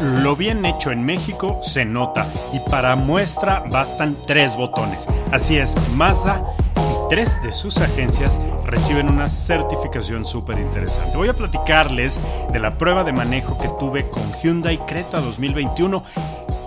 Lo bien hecho en México se nota y para muestra bastan tres botones. Así es, Mazda y tres de sus agencias reciben una certificación súper interesante. Voy a platicarles de la prueba de manejo que tuve con Hyundai Creta 2021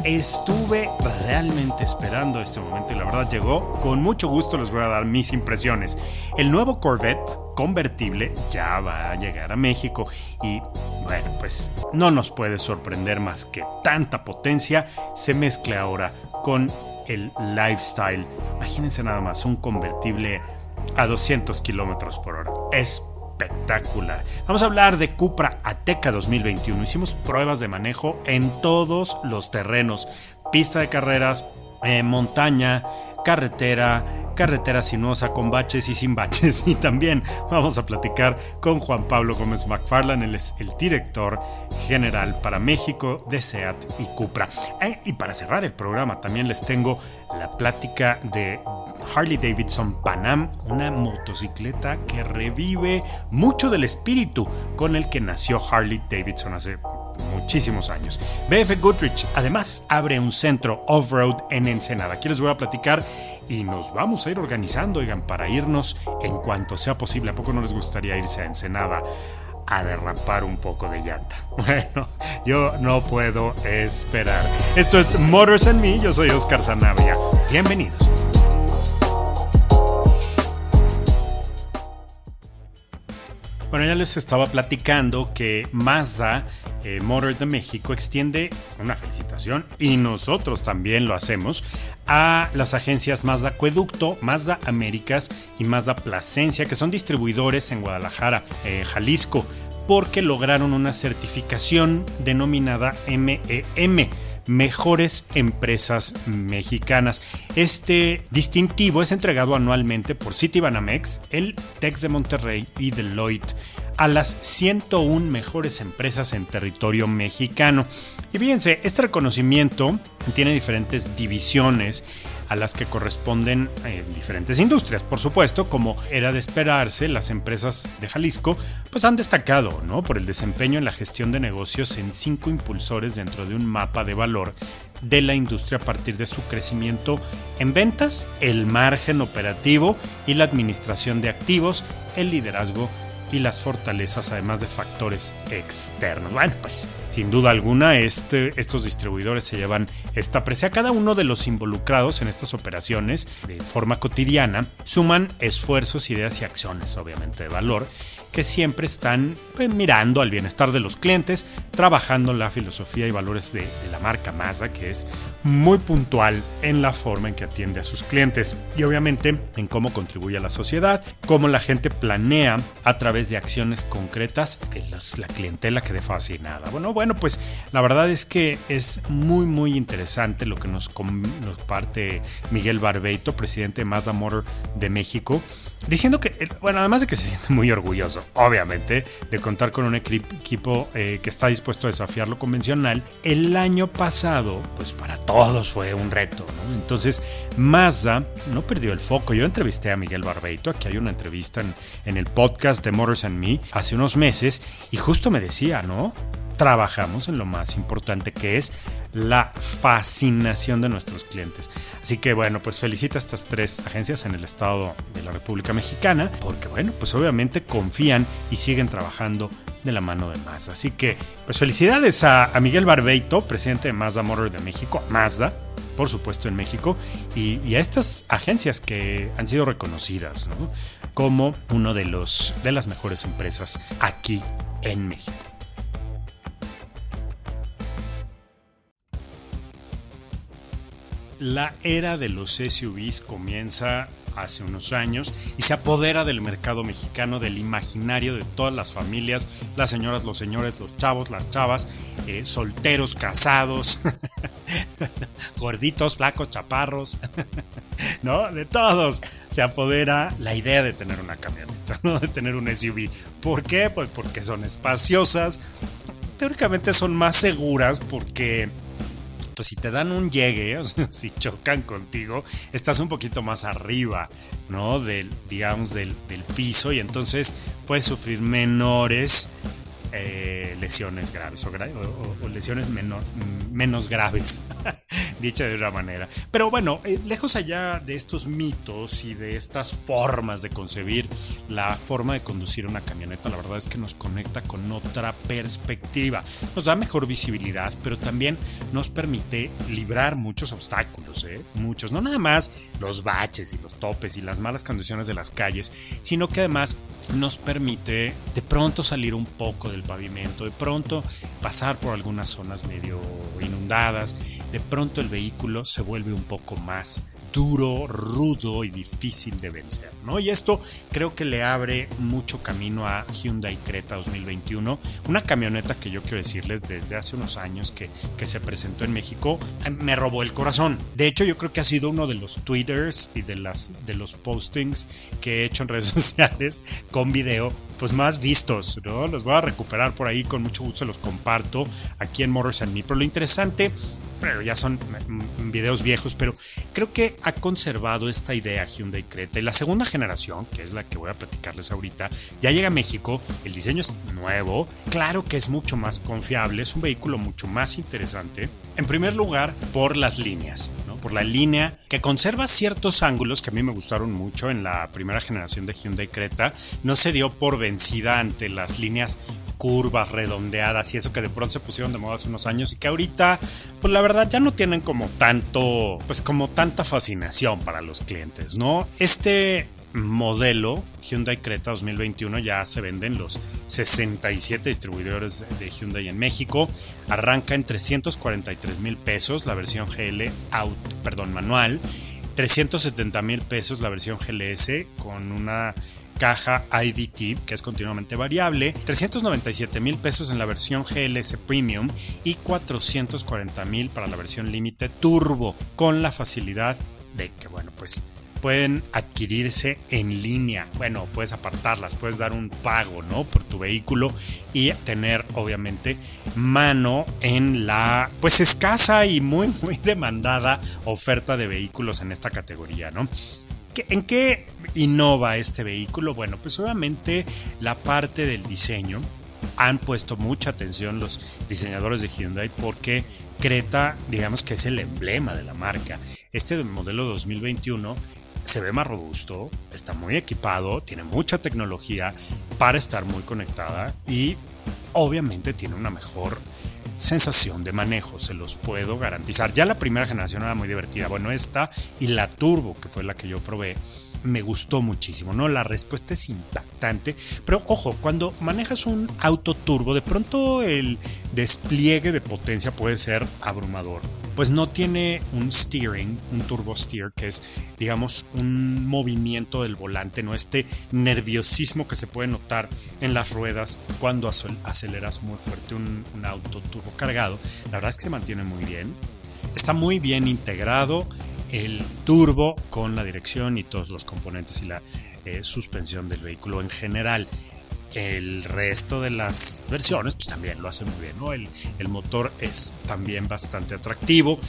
Estuve realmente esperando este momento y la verdad llegó. Con mucho gusto les voy a dar mis impresiones. El nuevo Corvette convertible ya va a llegar a México y bueno, pues no nos puede sorprender más que tanta potencia se mezcle ahora con el lifestyle. Imagínense nada más un convertible a 200 kilómetros por hora. Es espectacular. Vamos a hablar de Cupra Ateca 2021. Hicimos pruebas de manejo en todos los terrenos. Pista de carreras, eh, montaña, carretera, carretera sinuosa con baches y sin baches. Y también vamos a platicar con Juan Pablo Gómez McFarland, él es el director general para México de SEAT y Cupra. Eh, y para cerrar el programa también les tengo la plática de Harley Davidson Panam, una motocicleta que revive mucho del espíritu con el que nació Harley Davidson hace muchísimos años. BF Goodrich además abre un centro off-road en Ensenada. Aquí les voy a platicar y nos vamos a ir organizando, oigan, para irnos en cuanto sea posible. ¿A poco no les gustaría irse a Ensenada? a derrapar un poco de llanta. Bueno, yo no puedo esperar. Esto es Motors and Me, yo soy Oscar Sanabria. Bienvenidos. Bueno, ya les estaba platicando que Mazda eh, Motor de México extiende una felicitación y nosotros también lo hacemos a las agencias Mazda Acueducto, Mazda Américas y Mazda Plasencia, que son distribuidores en Guadalajara, eh, Jalisco, porque lograron una certificación denominada MEM mejores empresas mexicanas. Este distintivo es entregado anualmente por Citibanamex, el TEC de Monterrey y Deloitte a las 101 mejores empresas en territorio mexicano. Y fíjense, este reconocimiento tiene diferentes divisiones a las que corresponden eh, diferentes industrias. Por supuesto, como era de esperarse, las empresas de Jalisco pues han destacado ¿no? por el desempeño en la gestión de negocios en cinco impulsores dentro de un mapa de valor de la industria a partir de su crecimiento en ventas, el margen operativo y la administración de activos, el liderazgo y las fortalezas, además de factores externos. Bueno, pues sin duda alguna, este, estos distribuidores se llevan esta precia. Cada uno de los involucrados en estas operaciones de forma cotidiana suman esfuerzos, ideas y acciones, obviamente, de valor que siempre están pues, mirando al bienestar de los clientes, trabajando la filosofía y valores de, de, la marca Mazda, que es muy puntual en la forma en que atiende a sus clientes y obviamente en cómo contribuye a la sociedad, cómo la gente planea a través de acciones concretas que la clientela quede fascinada. Bueno, bueno, pues la verdad es que es muy, muy interesante lo que nos, nos parte Miguel Barbeito, presidente de Mazda Motor de México, diciendo que, bueno, además de que se siente muy orgulloso, obviamente, de contar con un equipo eh, que está dispuesto a desafiar lo convencional, el año pasado, pues para todos fue un reto, ¿no? Entonces, Mazda no perdió el foco. Yo entrevisté a Miguel Barbeito, aquí hay una entrevista en, en el podcast de Motors and Me hace unos meses, y justo me decía, ¿no? Trabajamos en lo más importante que es la fascinación de nuestros clientes. Así que bueno, pues felicito a estas tres agencias en el estado de la República Mexicana, porque bueno, pues obviamente confían y siguen trabajando de la mano de Mazda. Así que pues felicidades a, Miguel Barbeito, presidente de Mazda Motor de México, Mazda, por supuesto en México, y, a estas agencias que han sido reconocidas como uno de los de las mejores empresas aquí en México. La era de los SUVs comienza hace unos años y se apodera del mercado mexicano, del imaginario de todas las familias, las señoras, los señores, los chavos, las chavas, eh, solteros, casados, gorditos, flacos, chaparros, ¿no? De todos se apodera la idea de tener una camioneta, ¿no? De tener un SUV. ¿Por qué? Pues porque son espaciosas, teóricamente son más seguras porque pues si te dan un llegue, si chocan contigo, estás un poquito más arriba, ¿no? Del, digamos, del, del piso y entonces puedes sufrir menores eh, lesiones graves o, lesiones menos graves, dicha de otra manera. Pero bueno, eh, lejos allá de estos mitos y de estas formas de concebir la forma de conducir una camioneta, la verdad es que nos conecta con otra perspectiva. Nos da mejor visibilidad, pero también nos permite librar muchos obstáculos, ¿eh? muchos, no nada más los baches y los topes y las malas condiciones de las calles, sino que además nos permite de pronto salir un poco del pavimento, de pronto pasar por algunas zonas medio inundadas, de pronto el vehículo se vuelve un poco más duro, rudo y difícil de vencer, ¿no? Y esto creo que le abre mucho camino a Hyundai Creta 2021, una camioneta que yo quiero decirles desde hace unos años que, que se presentó en México, me robó el corazón. De hecho, yo creo que ha sido uno de los twitters y de, las, de los postings que he hecho en redes sociales con video pues más vistos. Los voy a recuperar por ahí, con mucho gusto los comparto aquí en Motors and Me. Pero lo interesante, pero ya son videos viejos, pero creo que ha conservado esta idea Hyundai Creta. Y la segunda generación, que es la que voy a platicarles ahorita, ya llega a México, el diseño es nuevo, claro que es mucho más confiable, es un vehículo mucho más interesante. En primer lugar, por las líneas por la línea, que conserva ciertos ángulos que a mí me gustaron mucho en la primera generación de Hyundai Creta. No se dio por vencida ante las líneas curvas, redondeadas y eso que de pronto se pusieron de moda hace unos años y que ahorita, pues la verdad ya no tienen como tanto, pues como tanta fascinación para los clientes, ¿no? Este modelo Hyundai Creta 2021 ya se venden los 67 distribuidores de Hyundai en México. Arranca en 343 mil pesos la versión GL out, perdón, manual. 370 mil pesos la versión GLS con una caja IVT que es continuamente variable, 397 mil pesos en la versión GLS Premium y 440 mil para la versión límite Turbo con la facilidad de que bueno pues pueden adquirirse en línea. Bueno, puedes apartarlas, puedes dar un pago, ¿no? Por tu vehículo y tener, obviamente, mano en la, pues, escasa y muy, muy demandada oferta de vehículos en esta categoría, ¿no? ¿En qué innova este vehículo? Bueno, pues obviamente la parte del diseño. Han puesto mucha atención los diseñadores de Hyundai porque Creta, digamos que es el emblema de la marca. Este modelo 2021 se ve más robusto, está muy equipado, tiene mucha tecnología para estar muy conectada y obviamente tiene una mejor sensación de manejo, se los puedo garantizar. Ya la primera generación era muy divertida, bueno, esta y la Turbo, que fue la que yo probé, me gustó muchísimo, ¿no? La respuesta es impactante, pero ojo, cuando manejas un auto turbo, de pronto el despliegue de potencia puede ser abrumador. Pues no tiene un steering, un turbo steer, que es, digamos, un movimiento del volante, ¿no? Este nerviosismo que se puede notar en las ruedas cuando aceleras muy fuerte un, un auto turbo cargado. La verdad es que se mantiene muy bien. Está muy bien integrado el turbo con la dirección y todos los componentes y la eh, suspensión del vehículo en general. El resto de las versiones pues, también lo hace muy bien, ¿no? El, motor es también bastante atractivo.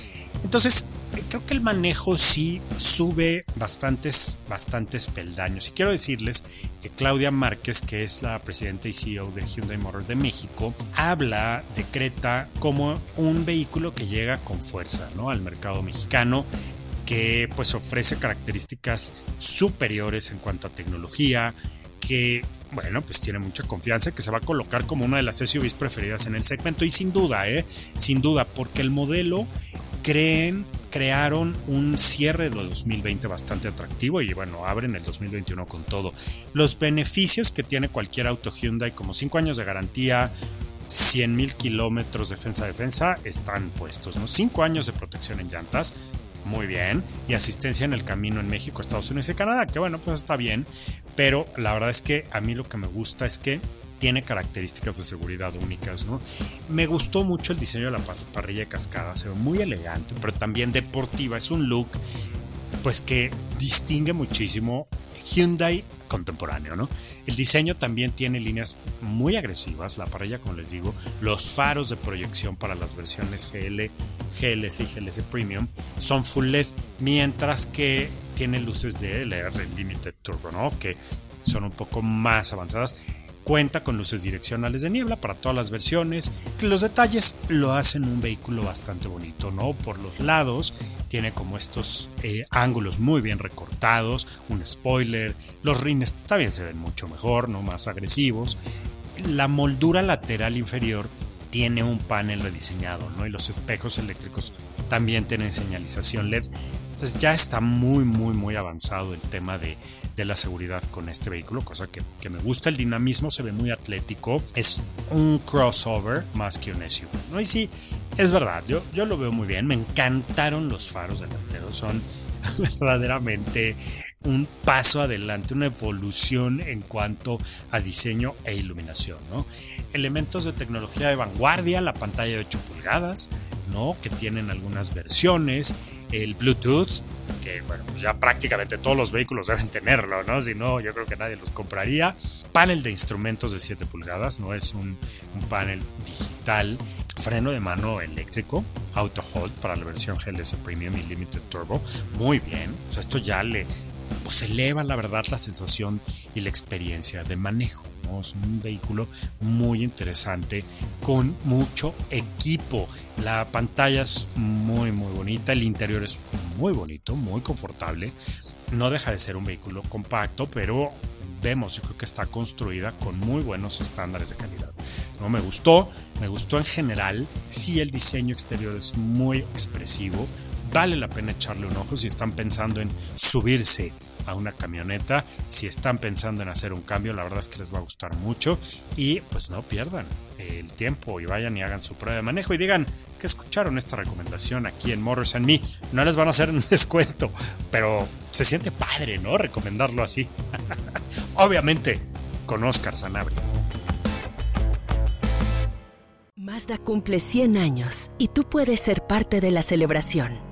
Entonces, creo que el manejo sí sube bastantes, bastantes peldaños. Y quiero decirles que Claudia Márquez, que es la presidenta y CEO de Hyundai Motor de México, habla, decreta como un vehículo que llega con fuerza ¿no? al mercado mexicano que pues ofrece características superiores en cuanto a tecnología, que bueno, pues tiene mucha confianza que se va a colocar como una de las SUVs preferidas en el segmento y sin duda, ¿eh? Sin duda, porque el modelo creen, crearon un cierre de 2020 bastante atractivo y bueno, abren el 2021 con todo. Los beneficios que tiene cualquier auto Hyundai, como 5 años de garantía, 100 mil kilómetros defensa-defensa, están puestos, ¿no? 5 años de protección en llantas, muy bien, y asistencia en el camino en México, Estados Unidos y Canadá, que bueno, pues está bien, pero la verdad es que a mí lo que me gusta es que tiene características de seguridad únicas, ¿no? Me gustó mucho el diseño de la parrilla de cascada, se ve muy elegante, pero también deportiva, es un look pues que distingue muchísimo. Hyundai contemporáneo, ¿no? El diseño también tiene líneas muy agresivas, la parrilla, como les digo, los faros de proyección para las versiones GL, GLS y GLS Premium son full LED, mientras que tiene luces de LR Limited Turbo, ¿no? Que son un poco más avanzadas Cuenta con luces direccionales de niebla para todas las versiones. Los detalles lo hacen un vehículo bastante bonito, ¿no? Por los lados tiene como estos eh, ángulos muy bien recortados, un spoiler. Los rines también se ven mucho mejor, ¿no? Más agresivos. La moldura lateral inferior tiene un panel rediseñado, ¿no? Y los espejos eléctricos también tienen señalización LED. Pues ya está muy, muy, muy avanzado el tema de de la seguridad con este vehículo, cosa que, me gusta. El dinamismo se ve muy atlético. Es un crossover más que un SUV. ¿no? Y sí, es verdad, yo, yo lo veo muy bien. Me encantaron los faros delanteros. Son verdaderamente un paso adelante, una evolución en cuanto a diseño e iluminación, ¿no? Elementos de tecnología de vanguardia, la pantalla de 8 pulgadas, ¿no? Que tienen algunas versiones, el Bluetooth, que bueno, pues ya prácticamente todos los vehículos deben tenerlo, ¿no? Si no, yo creo que nadie los compraría. Panel de instrumentos de 7 pulgadas, no es un, panel digital. Freno de mano eléctrico, auto hold para la versión GLS Premium y Limited Turbo. Muy bien. O sea, esto ya le pues eleva la verdad la sensación y la experiencia de manejo. Es un vehículo muy interesante con mucho equipo. La pantalla es muy muy bonita, el interior es muy bonito, muy confortable. No deja de ser un vehículo compacto, pero vemos, yo creo que está construida con muy buenos estándares de calidad. No me gustó, me gustó en general. Sí, el diseño exterior es muy expresivo. Vale la pena echarle un ojo si están pensando en subirse a una camioneta. Si están pensando en hacer un cambio, la verdad es que les va a gustar mucho. Y pues no pierdan el tiempo y vayan y hagan su prueba de manejo y digan que escucharon esta recomendación aquí en Motors and Me. No les van a hacer un descuento, pero se siente padre, ¿no? Recomendarlo así. Obviamente, con Oscar Sanabria. Mazda cumple 100 años y tú puedes ser parte de la celebración.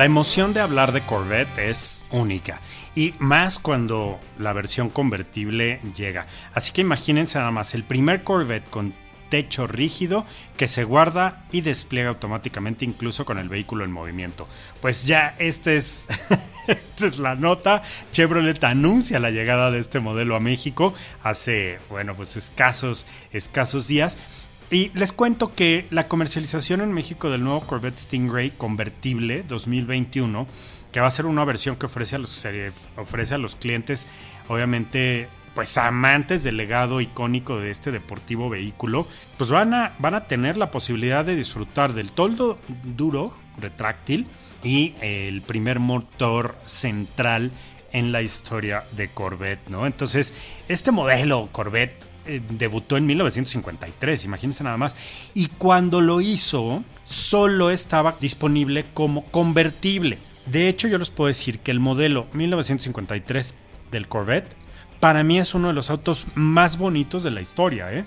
La emoción de hablar de Corvette es única y más cuando la versión convertible llega. Así que imagínense nada más el primer Corvette con techo rígido que se guarda y despliega automáticamente incluso con el vehículo en movimiento. Pues ya este es esta es la nota. Chevrolet anuncia la llegada de este modelo a México hace, bueno, pues escasos escasos días y les cuento que la comercialización en México del nuevo Corvette Stingray convertible 2021, que va a ser una versión que ofrece a los, ofrece a los clientes, obviamente, pues amantes del legado icónico de este deportivo vehículo, pues van a, van a tener la posibilidad de disfrutar del toldo duro retráctil y el primer motor central en la historia de Corvette, ¿no? Entonces, este modelo Corvette eh, debutó en 1953, imagínense nada más. Y cuando lo hizo, solo estaba disponible como convertible. De hecho, yo les puedo decir que el modelo 1953 del Corvette para mí es uno de los autos más bonitos de la historia. ¿eh?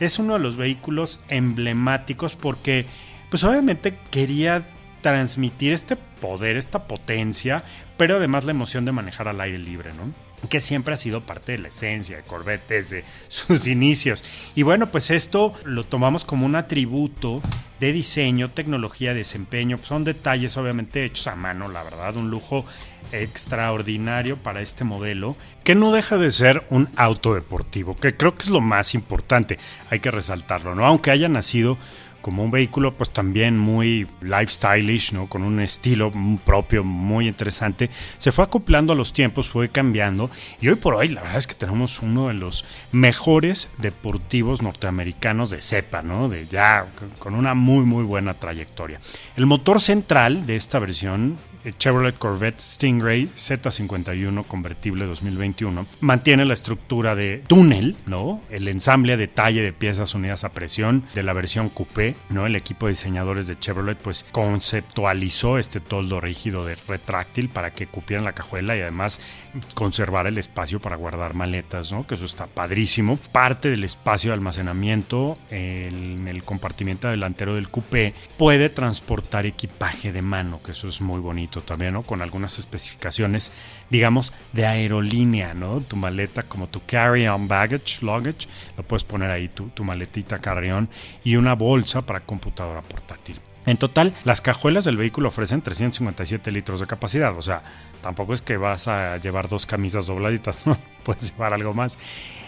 Es uno de los vehículos emblemáticos porque, pues obviamente quería transmitir este poder, esta potencia, pero además la emoción de manejar al aire libre, ¿no? Que siempre ha sido parte de la esencia de Corvette desde sus inicios. Y bueno, pues esto lo tomamos como un atributo de diseño, tecnología, desempeño. Son detalles obviamente hechos a mano, la verdad, un lujo extraordinario para este modelo, que no deja de ser un auto deportivo, que creo que es lo más importante, hay que resaltarlo, ¿no? Aunque haya nacido como un vehículo pues también muy lifestyleish, ¿no? Con un estilo propio muy interesante. Se fue acoplando a los tiempos, fue cambiando y hoy por hoy la verdad es que tenemos uno de los mejores deportivos norteamericanos de cepa, ¿no? De ya con una muy muy buena trayectoria. El motor central de esta versión Chevrolet Corvette Stingray Z51 convertible 2021 mantiene la estructura de túnel, ¿no? El ensamble a detalle de piezas unidas a presión de la versión coupé, ¿no? El equipo de diseñadores de Chevrolet pues conceptualizó este toldo rígido de retráctil para que cupieran la cajuela y además conservar el espacio para guardar maletas, ¿no? Que eso está padrísimo. Parte del espacio de almacenamiento en el compartimiento delantero del coupé puede transportar equipaje de mano, que eso es muy bonito también, ¿no? Con algunas especificaciones, digamos, de aerolínea, ¿no? Tu maleta como tu carry-on baggage, luggage, lo puedes poner ahí, tu, tu maletita carry-on y una bolsa para computadora portátil. En total, las cajuelas del vehículo ofrecen 357 litros de capacidad, o sea, tampoco es que vas a llevar dos camisas dobladitas, ¿no? Puedes llevar algo más.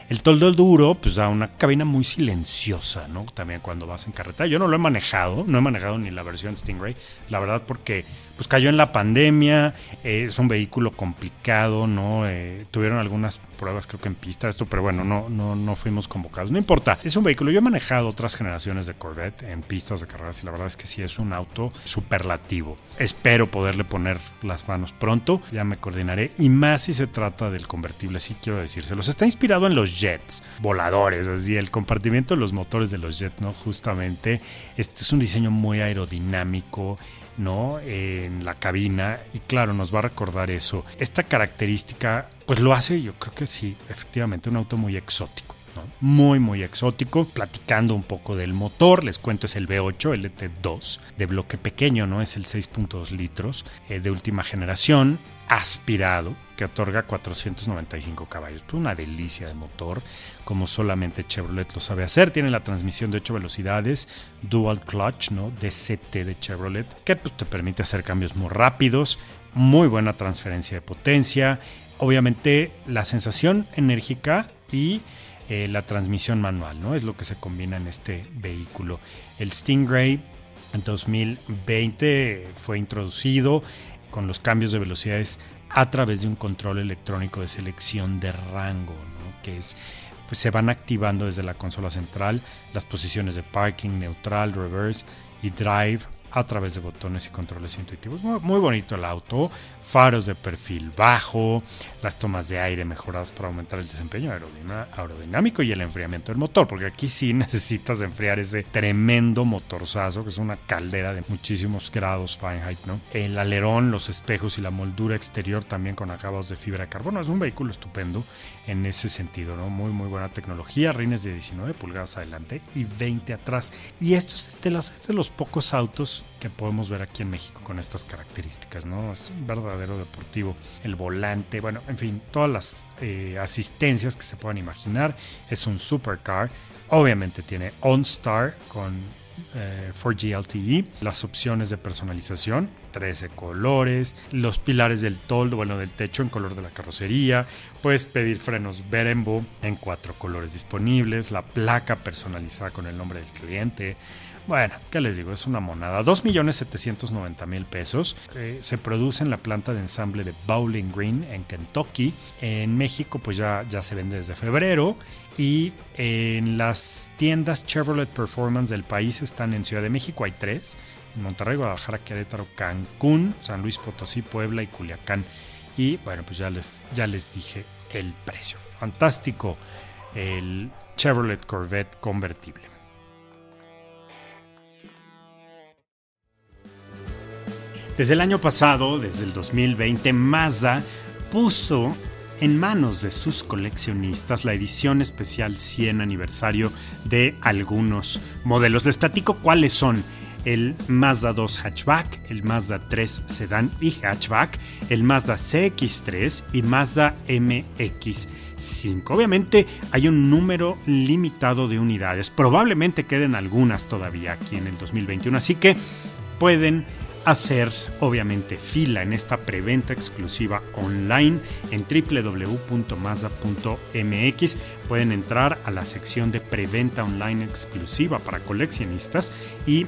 El toldo duro, pues da una cabina muy silenciosa, ¿no? También cuando vas en carretera. Yo no lo he manejado, no he manejado ni la versión Stingray, la verdad, porque pues cayó en la pandemia, eh, es un vehículo complicado, ¿no? Eh, tuvieron algunas pruebas creo que en pista esto, pero bueno, no, no, no fuimos convocados. No importa, es un vehículo, yo he manejado otras generaciones de Corvette en pistas de carreras y la verdad es que sí es un auto superlativo. Espero poderle poner las manos pronto, ya me coordinaré y más si se trata del convertible, sí quiero decírselos. Está inspirado en los jets voladores, así el compartimiento de los motores de los jets, ¿no? Justamente, este es un diseño muy aerodinámico ¿no? En la cabina y claro, nos va a recordar eso. Esta característica, pues lo hace, yo creo que sí, efectivamente, un auto muy exótico. Muy, muy exótico. Platicando un poco del motor, les cuento, es el V8 LT2 de bloque pequeño, ¿no? Es el 6.2 litros eh, de última generación aspirado que otorga 495 caballos. Pues una delicia de motor, como solamente Chevrolet lo sabe hacer. Tiene la transmisión de 8 velocidades, dual clutch, ¿no? DCT de Chevrolet, que pues, te permite hacer cambios muy rápidos, muy buena transferencia de potencia. Obviamente la sensación enérgica y eh, la transmisión manual, ¿no? Es lo que se combina en este vehículo. El Stingray en 2020 fue introducido con los cambios de velocidades a través de un control electrónico de selección de rango, que es pues se van activando desde la consola central las posiciones de parking, neutral, reverse y drive a través de botones y controles intuitivos. Muy, bonito el auto, faros de perfil bajo, las tomas de aire mejoradas para aumentar el desempeño aerodinámico y el enfriamiento del motor, porque aquí sí necesitas enfriar ese tremendo motorzazo, que es una caldera de muchísimos grados Fahrenheit, ¿no? El alerón, los espejos y la moldura exterior también con acabados de fibra de carbono. Es un vehículo estupendo en ese sentido, ¿no? Muy, muy buena tecnología, rines de 19 pulgadas adelante y 20 atrás. Y esto es de, de los pocos autos que podemos ver aquí en México con estas características, ¿no? Es un verdadero deportivo. El volante, bueno, en fin, todas las eh, asistencias que se puedan imaginar. Es un supercar. Obviamente tiene OnStar con 4G eh, LTE, las opciones de personalización, 13 colores, los pilares del toldo, bueno, del techo en color de la carrocería, puedes pedir frenos Berembo en cuatro colores disponibles, la placa personalizada con el nombre del cliente, bueno, ¿qué les digo? Es una monada. 2.790.000 pesos. Eh, se produce en la planta de ensamble de Bowling Green en Kentucky. En México pues ya, ya se vende desde febrero. Y en las tiendas Chevrolet Performance del país están en Ciudad de México, hay tres. En Monterrey, Guadalajara, Querétaro, Cancún, San Luis Potosí, Puebla y Culiacán. Y bueno, pues ya les, ya les dije el precio. Fantástico. El Chevrolet Corvette convertible. Desde el año pasado, desde el 2020, Mazda puso en manos de sus coleccionistas la edición especial 100 aniversario de algunos modelos. Les platico cuáles son el Mazda 2 hatchback, el Mazda 3 sedán y hatchback, el Mazda CX3 y Mazda MX5. Obviamente hay un número limitado de unidades, probablemente queden algunas todavía aquí en el 2021, así que pueden hacer obviamente fila en esta preventa exclusiva online en www.mazda.mx. Pueden entrar a la sección de preventa online exclusiva para coleccionistas y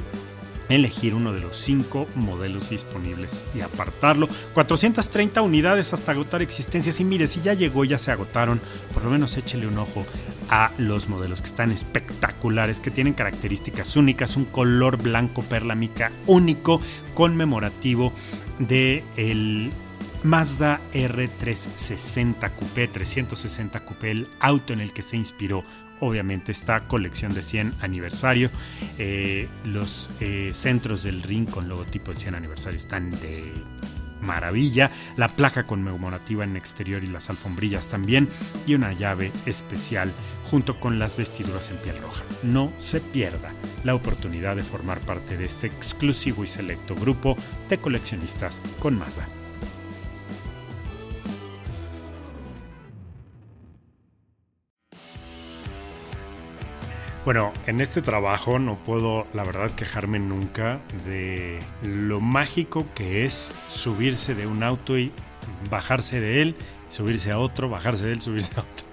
elegir uno de los cinco modelos disponibles y apartarlo. 430 unidades hasta agotar existencias. Y mire, si ya llegó, ya se agotaron, por lo menos échele un ojo a los modelos que están espectaculares, que tienen características únicas, un color blanco perla mica único, conmemorativo de el Mazda R360 Coupé, 360 Coupé, el auto en el que se inspiró obviamente esta colección de 100 aniversario. Eh, los eh, centros del ring con logotipo del 100 aniversario están de maravilla, la placa conmemorativa en exterior y las alfombrillas también, y una llave especial junto con las vestiduras en piel roja. No se pierda la oportunidad de formar parte de este exclusivo y selecto grupo de coleccionistas con Mazda. Bueno, en este trabajo no puedo, la verdad, quejarme nunca de lo mágico que es subirse de un auto y bajarse de él, subirse a otro, bajarse de él, subirse a otro.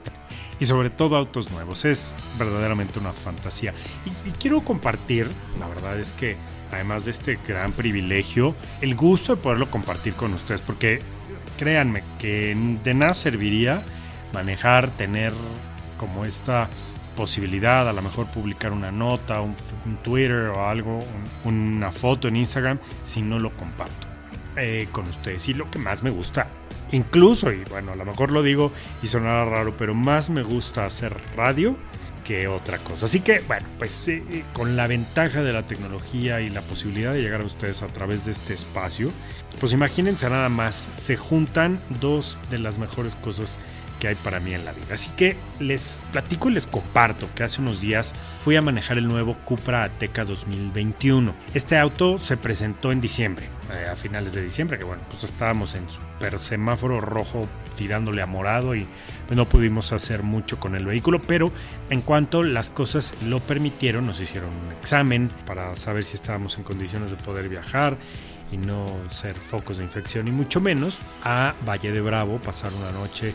Y sobre todo autos nuevos. Es verdaderamente una fantasía. Y, quiero compartir, la verdad es que además de este gran privilegio, el gusto de poderlo compartir con ustedes, porque créanme que de nada serviría manejar, tener como esta posibilidad, a lo mejor publicar una nota, un, Twitter o algo, una foto en Instagram, si no lo comparto eh, con ustedes. Y lo que más me gusta, incluso, y bueno, a lo mejor lo digo y sonará raro, pero más me gusta hacer radio que otra cosa. Así que, bueno, pues eh, con la ventaja de la tecnología y la posibilidad de llegar a ustedes a través de este espacio, pues imagínense nada más, se juntan dos de las mejores cosas que hay para mí en la vida. Así que les platico y les comparto que hace unos días fui a manejar el nuevo Cupra Ateca 2021. Este auto se presentó en diciembre, eh, a finales de diciembre, que bueno, pues estábamos en super semáforo rojo tirándole a morado y no pudimos hacer mucho con el vehículo, pero en cuanto las cosas lo permitieron, nos hicieron un examen para saber si estábamos en condiciones de poder viajar y no ser focos de infección y mucho menos a Valle de Bravo, pasar una noche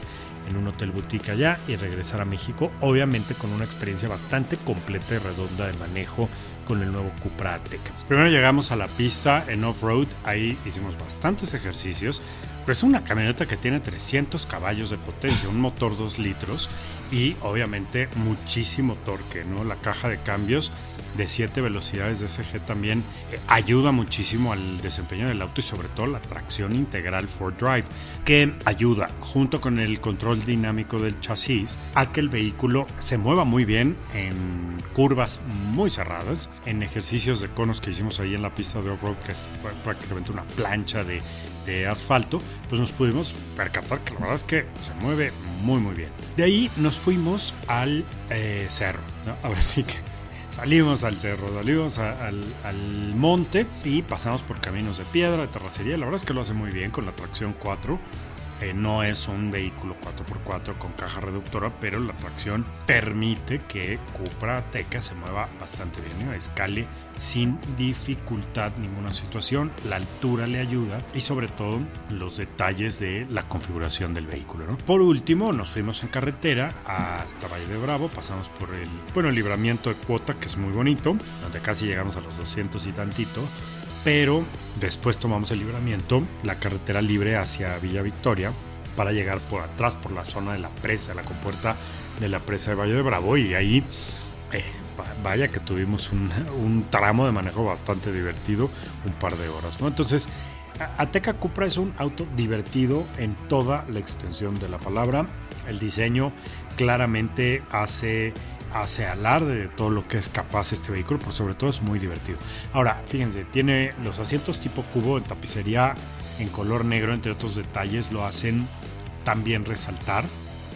en un hotel boutique allá y regresar a México, obviamente con una experiencia bastante completa y redonda de manejo con el nuevo Cupra Ateca. Primero llegamos a la pista en off-road, ahí hicimos bastantes ejercicios, pero es una camioneta que tiene 300 caballos de potencia, un motor 2 litros y obviamente muchísimo torque, ¿no? La caja de cambios de 7 velocidades de SG también eh, ayuda muchísimo al desempeño del auto y sobre todo la tracción integral for drive que ayuda junto con el control dinámico del chasis a que el vehículo se mueva muy bien en curvas muy cerradas en ejercicios de conos que hicimos ahí en la pista de off-road que es prácticamente una plancha de, de asfalto pues nos pudimos percatar que la verdad es que se mueve muy muy bien. De ahí nos fuimos al eh, cerro ahora sí que Salimos al cerro, salimos al, al, monte y pasamos por caminos de piedra, de terracería. La verdad es que lo hace muy bien con la tracción 4 no es un vehículo 4x4 con caja reductora, pero la tracción permite que Cupra Teca se mueva bastante bien, escale sin dificultad ninguna situación, la altura le ayuda y sobre todo los detalles de la configuración del vehículo. Por último, nos fuimos en carretera hasta Valle de Bravo, pasamos por el, bueno, el libramiento de cuota que es muy bonito, donde casi llegamos a los 200 y tantito pero después tomamos el libramiento, la carretera libre hacia Villa Victoria, para llegar por atrás, por la zona de la presa, la compuerta de la presa de Valle de Bravo, y ahí, eh, vaya que tuvimos un, tramo de manejo bastante divertido, un par de horas, ¿no? Entonces, Ateca Cupra es un auto divertido en toda la extensión de la palabra. El diseño claramente hace hace alarde de todo lo que es capaz este vehículo, pero sobre todo es muy divertido. Ahora, fíjense, tiene los asientos tipo cubo en tapicería en color negro, entre otros detalles, lo hacen también resaltar.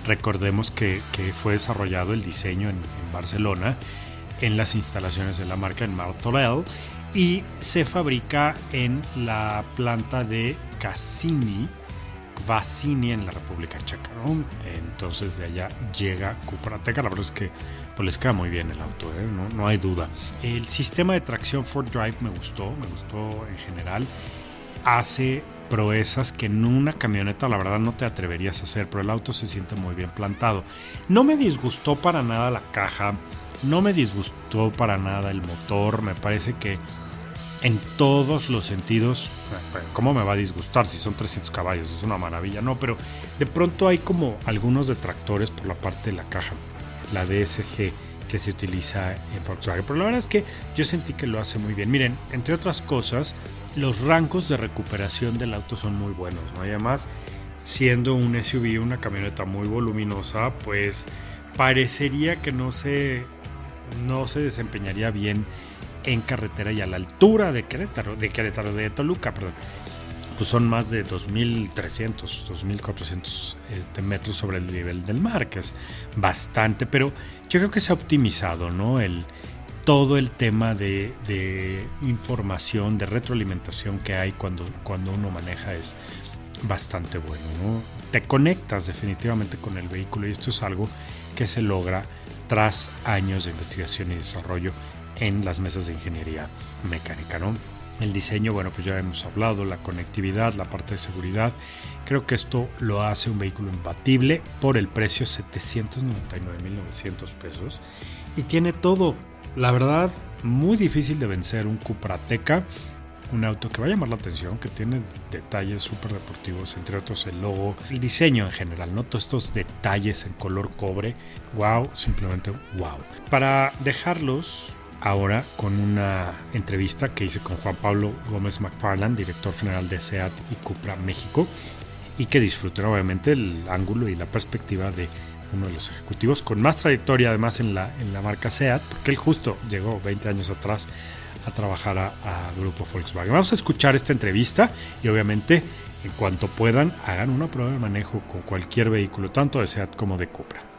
Recordemos que, fue desarrollado el diseño en, Barcelona, en las instalaciones de la marca en Martorell, y se fabrica en la planta de Cassini, Vassini en la República Checa. Entonces de allá llega Cuprateca. La verdad es que pues, les queda muy bien el auto, ¿eh? no, no hay duda. El sistema de tracción Ford Drive me gustó, me gustó en general. Hace proezas que en una camioneta la verdad no te atreverías a hacer, pero el auto se siente muy bien plantado. No me disgustó para nada la caja, no me disgustó para nada el motor, me parece que en todos los sentidos, ¿cómo me va a disgustar si son 300 caballos? Es una maravilla, no, pero de pronto hay como algunos detractores por la parte de la caja, la DSG que se utiliza en Volkswagen, pero la verdad es que yo sentí que lo hace muy bien. Miren, entre otras cosas, los rangos de recuperación del auto son muy buenos, ¿no? Y además, siendo un SUV, una camioneta muy voluminosa, pues parecería que no se, no se desempeñaría bien en carretera y a la altura de Querétaro, de Querétaro, de Toluca, perdón. Pues son más de 2.300, 2.400 este, metros sobre el nivel del mar, que es bastante, pero yo creo que se ha optimizado, ¿no? El, todo el tema de, información, de retroalimentación que hay cuando, cuando uno maneja es bastante bueno. ¿no? Te conectas definitivamente con el vehículo y esto es algo que se logra tras años de investigación y desarrollo en las mesas de ingeniería mecánica. ¿no? El diseño, bueno, pues ya hemos hablado, la conectividad, la parte de seguridad. Creo que esto lo hace un vehículo imbatible por el precio 799.900 pesos y tiene todo la verdad, muy difícil de vencer un Cuprateca, un auto que va a llamar la atención, que tiene detalles súper deportivos, entre otros el logo, el diseño en general, ¿no? Todos estos detalles en color cobre, wow, simplemente wow. Para dejarlos ahora con una entrevista que hice con Juan Pablo Gómez McFarland, director general de SEAT y Cupra México, y que disfruten obviamente el ángulo y la perspectiva de uno de los ejecutivos con más trayectoria además en la, en la marca SEAT, porque él justo llegó 20 años atrás a trabajar a, Grupo Volkswagen. Vamos a escuchar esta entrevista y obviamente en cuanto puedan hagan una prueba de manejo con cualquier vehículo, tanto de SEAT como de Cupra.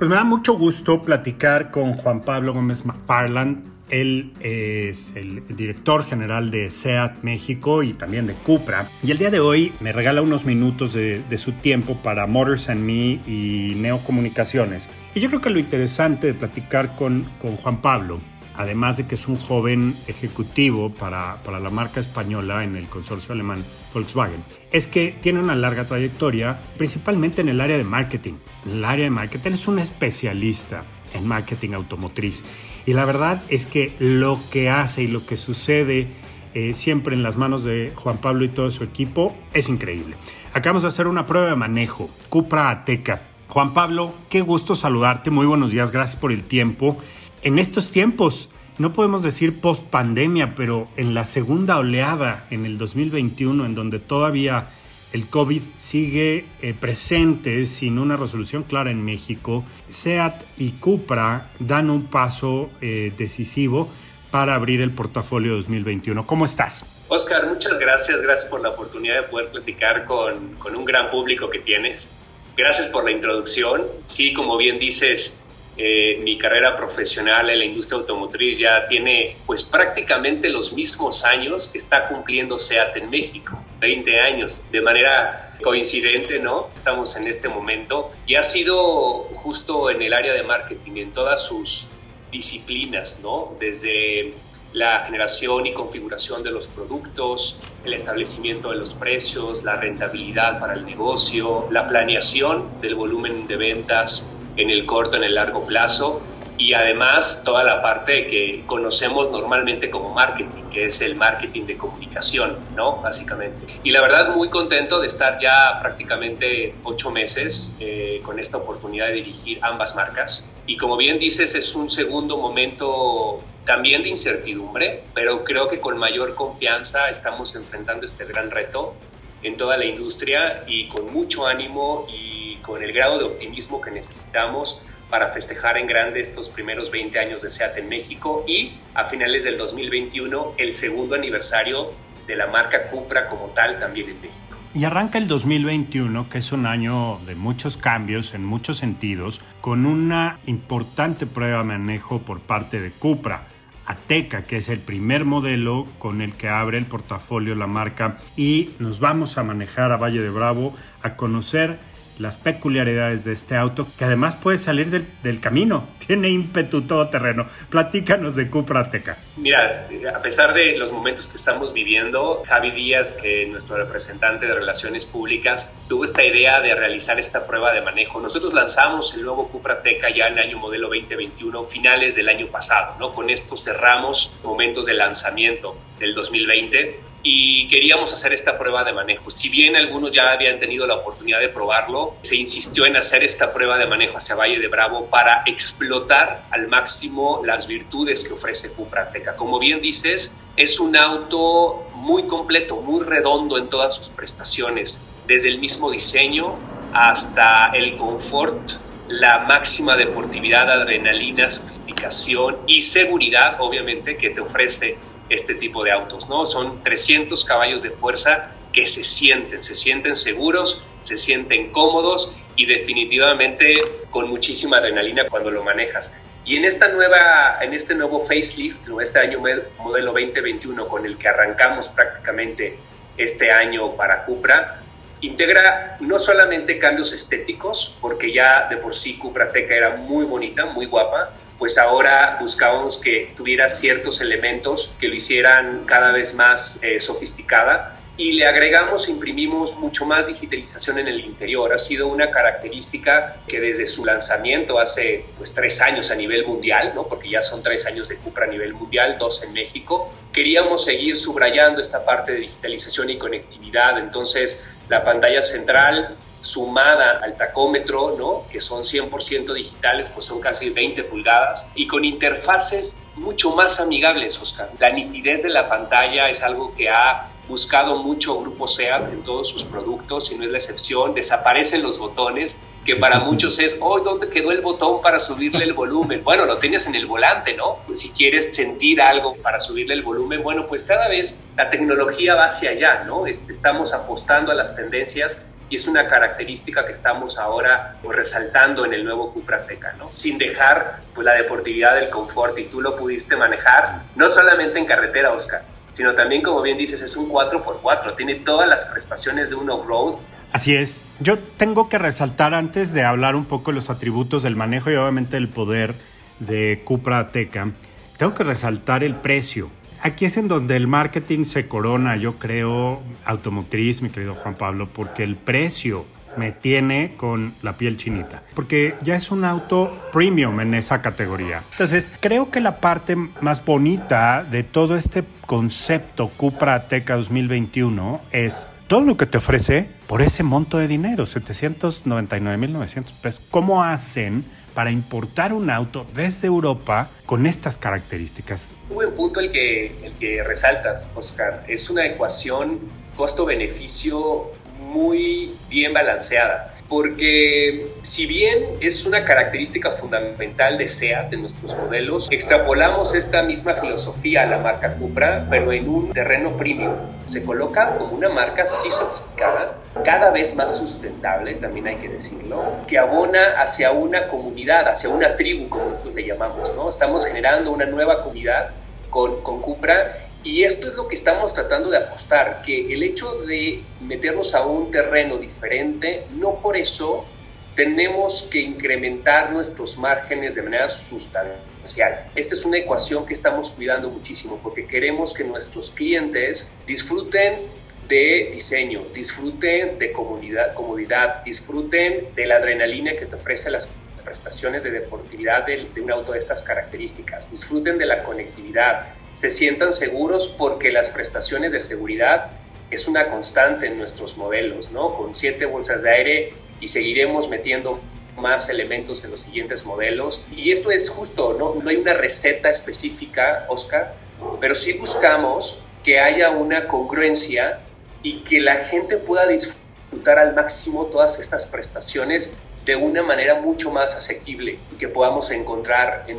Pues me da mucho gusto platicar con Juan Pablo Gómez McFarland, él es el director general de SEAT México y también de Cupra. Y el día de hoy me regala unos minutos de, su tiempo para Motors and Me y Neocomunicaciones. Y yo creo que lo interesante de platicar con, con Juan Pablo, además de que es un joven ejecutivo para, para la marca española en el consorcio alemán Volkswagen, es que tiene una larga trayectoria, principalmente en el área de marketing. En el área de marketing es un especialista en marketing automotriz. Y la verdad es que lo que hace y lo que sucede eh, siempre en las manos de Juan Pablo y todo su equipo es increíble. Acabamos de hacer una prueba de manejo, Cupra Ateca. Juan Pablo, qué gusto saludarte, muy buenos días, gracias por el tiempo. En estos tiempos, no podemos decir post pandemia, pero en la segunda oleada, en el 2021, en donde todavía el COVID sigue eh, presente sin una resolución clara en México. SEAT y Cupra dan un paso eh, decisivo para abrir el portafolio 2021. ¿Cómo estás? Oscar, muchas gracias. Gracias por la oportunidad de poder platicar con, con un gran público que tienes. Gracias por la introducción. Sí, como bien dices, eh, mi carrera profesional en la industria automotriz ya tiene pues prácticamente los mismos años que está cumpliendo SEAT en México, 20 años, de manera coincidente, ¿no? Estamos en este momento y ha sido justo en el área de marketing, en todas sus disciplinas, ¿no? Desde la generación y configuración de los productos, el establecimiento de los precios, la rentabilidad para el negocio, la planeación del volumen de ventas, en el corto, en el largo plazo y además toda la parte que conocemos normalmente como marketing, que es el marketing de comunicación, ¿no? Básicamente. Y la verdad muy contento de estar ya prácticamente ocho meses eh, con esta oportunidad de dirigir ambas marcas. Y como bien dices, es un segundo momento también de incertidumbre, pero creo que con mayor confianza estamos enfrentando este gran reto en toda la industria y con mucho ánimo y con el grado de optimismo que necesitamos para festejar en grande estos primeros 20 años de SEAT en México y a finales del 2021 el segundo aniversario de la marca Cupra como tal también en México. Y arranca el 2021, que es un año de muchos cambios en muchos sentidos, con una importante prueba de manejo por parte de Cupra. Ateca, que es el primer modelo con el que abre el portafolio la marca y nos vamos a manejar a Valle de Bravo a conocer las peculiaridades de este auto, que además puede salir del, camino, tiene ímpetu todo terreno. Platícanos de Cupra Ateca. Mira, a pesar de los momentos que estamos viviendo, Javi Díaz, nuestro representante de Relaciones Públicas, tuvo esta idea de realizar esta prueba de manejo. Nosotros lanzamos el nuevo Cupra Ateca ya en el año modelo 2021, finales del año pasado, ¿no? Con esto cerramos momentos de lanzamiento del 2020 y queríamos hacer esta prueba de manejo. Si bien algunos ya habían tenido la oportunidad de probarlo, se insistió en hacer esta prueba de manejo hacia Valle de Bravo para explotar al máximo las virtudes que ofrece Cupra Teca. Como bien dices, es un auto muy completo, muy redondo en todas sus prestaciones, desde el mismo diseño hasta el confort, la máxima deportividad, adrenalina, sofisticación y seguridad, obviamente, que te ofrece este tipo de autos, ¿no? Son 300 caballos de fuerza que se sienten, se sienten seguros, se sienten cómodos y definitivamente con muchísima adrenalina cuando lo manejas. Y en esta nueva, en este nuevo facelift, este año modelo 2021 con el que arrancamos prácticamente este año para Cupra, integra no solamente cambios estéticos, porque ya de por sí Cupra Teca era muy bonita, muy guapa, pues ahora buscábamos que tuviera ciertos elementos que lo hicieran cada vez más eh, sofisticada y le agregamos, imprimimos mucho más digitalización en el interior. Ha sido una característica que desde su lanzamiento hace pues tres años a nivel mundial, ¿no? porque ya son tres años de Cupra a nivel mundial, dos en México, queríamos seguir subrayando esta parte de digitalización y conectividad. Entonces, la pantalla central sumada al tacómetro, ¿no? que son 100% digitales, pues son casi 20 pulgadas, y con interfaces mucho más amigables, Oscar. La nitidez de la pantalla es algo que ha buscado mucho Grupo SEAT en todos sus productos y no es la excepción. Desaparecen los botones, que para muchos es, oh, ¿dónde quedó el botón para subirle el volumen? Bueno, lo tienes en el volante, ¿no? Pues si quieres sentir algo para subirle el volumen, bueno, pues cada vez la tecnología va hacia allá, ¿no? Este, estamos apostando a las tendencias y es una característica que estamos ahora pues, resaltando en el nuevo Cupra Teca, ¿no? Sin dejar pues, la deportividad del confort y tú lo pudiste manejar no solamente en carretera, Oscar, sino también, como bien dices, es un 4x4, tiene todas las prestaciones de un off-road. Así es. Yo tengo que resaltar antes de hablar un poco los atributos del manejo y obviamente el poder de Cupra Teca, tengo que resaltar el precio aquí es en donde el marketing se corona, yo creo, automotriz, mi querido Juan Pablo, porque el precio me tiene con la piel chinita, porque ya es un auto premium en esa categoría. Entonces, creo que la parte más bonita de todo este concepto Cupra Ateca 2021 es todo lo que te ofrece por ese monto de dinero, 799.900 pesos. ¿Cómo hacen? Para importar un auto desde Europa con estas características? Un buen punto el que, el que resaltas, Oscar. Es una ecuación costo-beneficio muy bien balanceada porque si bien es una característica fundamental de SEAT, de nuestros modelos, extrapolamos esta misma filosofía a la marca Cupra, pero en un terreno premium. Se coloca como una marca sí sofisticada, cada vez más sustentable, también hay que decirlo, que abona hacia una comunidad, hacia una tribu, como nosotros le llamamos, ¿no? Estamos generando una nueva comunidad con, con Cupra y esto es lo que estamos tratando de apostar, que el hecho de meternos a un terreno diferente, no por eso tenemos que incrementar nuestros márgenes de manera sustancial. Esta es una ecuación que estamos cuidando muchísimo porque queremos que nuestros clientes disfruten de diseño, disfruten de comodidad, disfruten de la adrenalina que te ofrece las prestaciones de deportividad de, de un auto de estas características, disfruten de la conectividad, se sientan seguros porque las prestaciones de seguridad es una constante en nuestros modelos, ¿no? Con siete bolsas de aire y seguiremos metiendo más elementos en los siguientes modelos. Y esto es justo, ¿no? No hay una receta específica, Oscar, pero sí buscamos que haya una congruencia y que la gente pueda disfrutar al máximo todas estas prestaciones de una manera mucho más asequible que podamos encontrar en,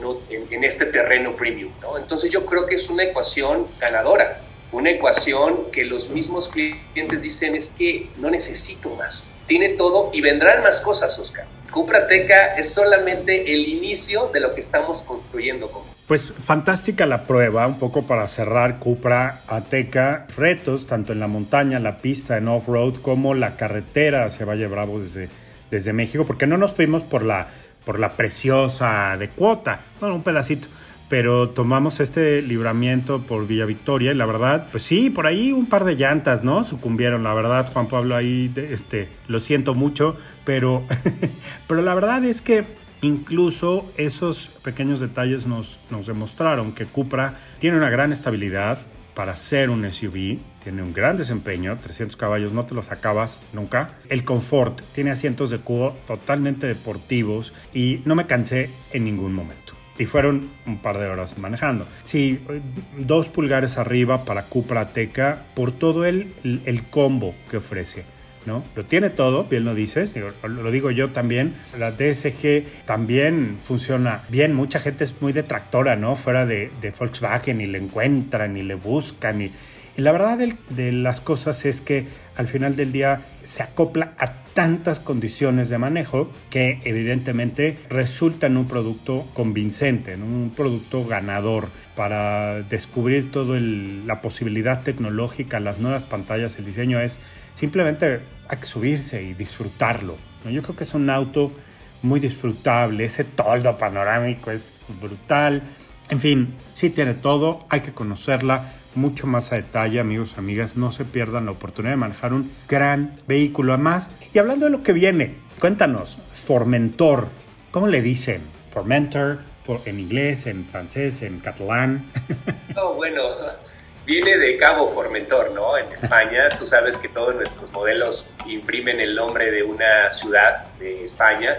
en, este terreno premium. ¿no? Entonces yo creo que es una ecuación ganadora, una ecuación que los mismos clientes dicen es que no necesito más, tiene todo y vendrán más cosas, Oscar. Cuprateca es solamente el inicio de lo que estamos construyendo. Pues fantástica la prueba, un poco para cerrar Cupra Ateca, retos tanto en la montaña, la pista en off-road, como la carretera hacia Valle Bravo desde desde México, porque no nos fuimos por la, por la preciosa de cuota, bueno, un pedacito, pero tomamos este libramiento por Villa Victoria y la verdad, pues sí, por ahí un par de llantas, ¿no? Sucumbieron, la verdad, Juan Pablo, ahí, este, lo siento mucho, pero, pero la verdad es que incluso esos pequeños detalles nos, nos demostraron que Cupra tiene una gran estabilidad, para ser un SUV. Tiene un gran desempeño, 300 caballos, no te los acabas nunca. El confort, tiene asientos de cubo totalmente deportivos y no me cansé en ningún momento. Y fueron un par de horas manejando. Sí, dos pulgares arriba para Cupra Ateca por todo el, el combo que ofrece ¿no? Lo tiene todo, bien lo dices, lo digo yo también. La DSG también funciona bien. Mucha gente es muy detractora, ¿no? Fuera de, Volkswagen y le encuentran y le buscan. Y, la verdad de, las cosas es que al final del día se acopla a tantas condiciones de manejo que evidentemente resulta en un producto convincente, en un producto ganador para descubrir toda la posibilidad tecnológica, las nuevas pantallas, el diseño es Simplemente hay que subirse y disfrutarlo. Yo creo que es un auto muy disfrutable, ese toldo panorámico es brutal. En fin, sí tiene todo, hay que conocerla mucho más a detalle, amigos, amigas. No se pierdan la oportunidad de manejar un gran vehículo. Además, y hablando de lo que viene, cuéntanos, Formentor, ¿cómo le dicen? Formentor, en inglés, en francés, en catalán. Oh, bueno, viene de Cabo Formentor, ¿no? En España, tú sabes que todos nuestros modelos imprimen el nombre de una ciudad de España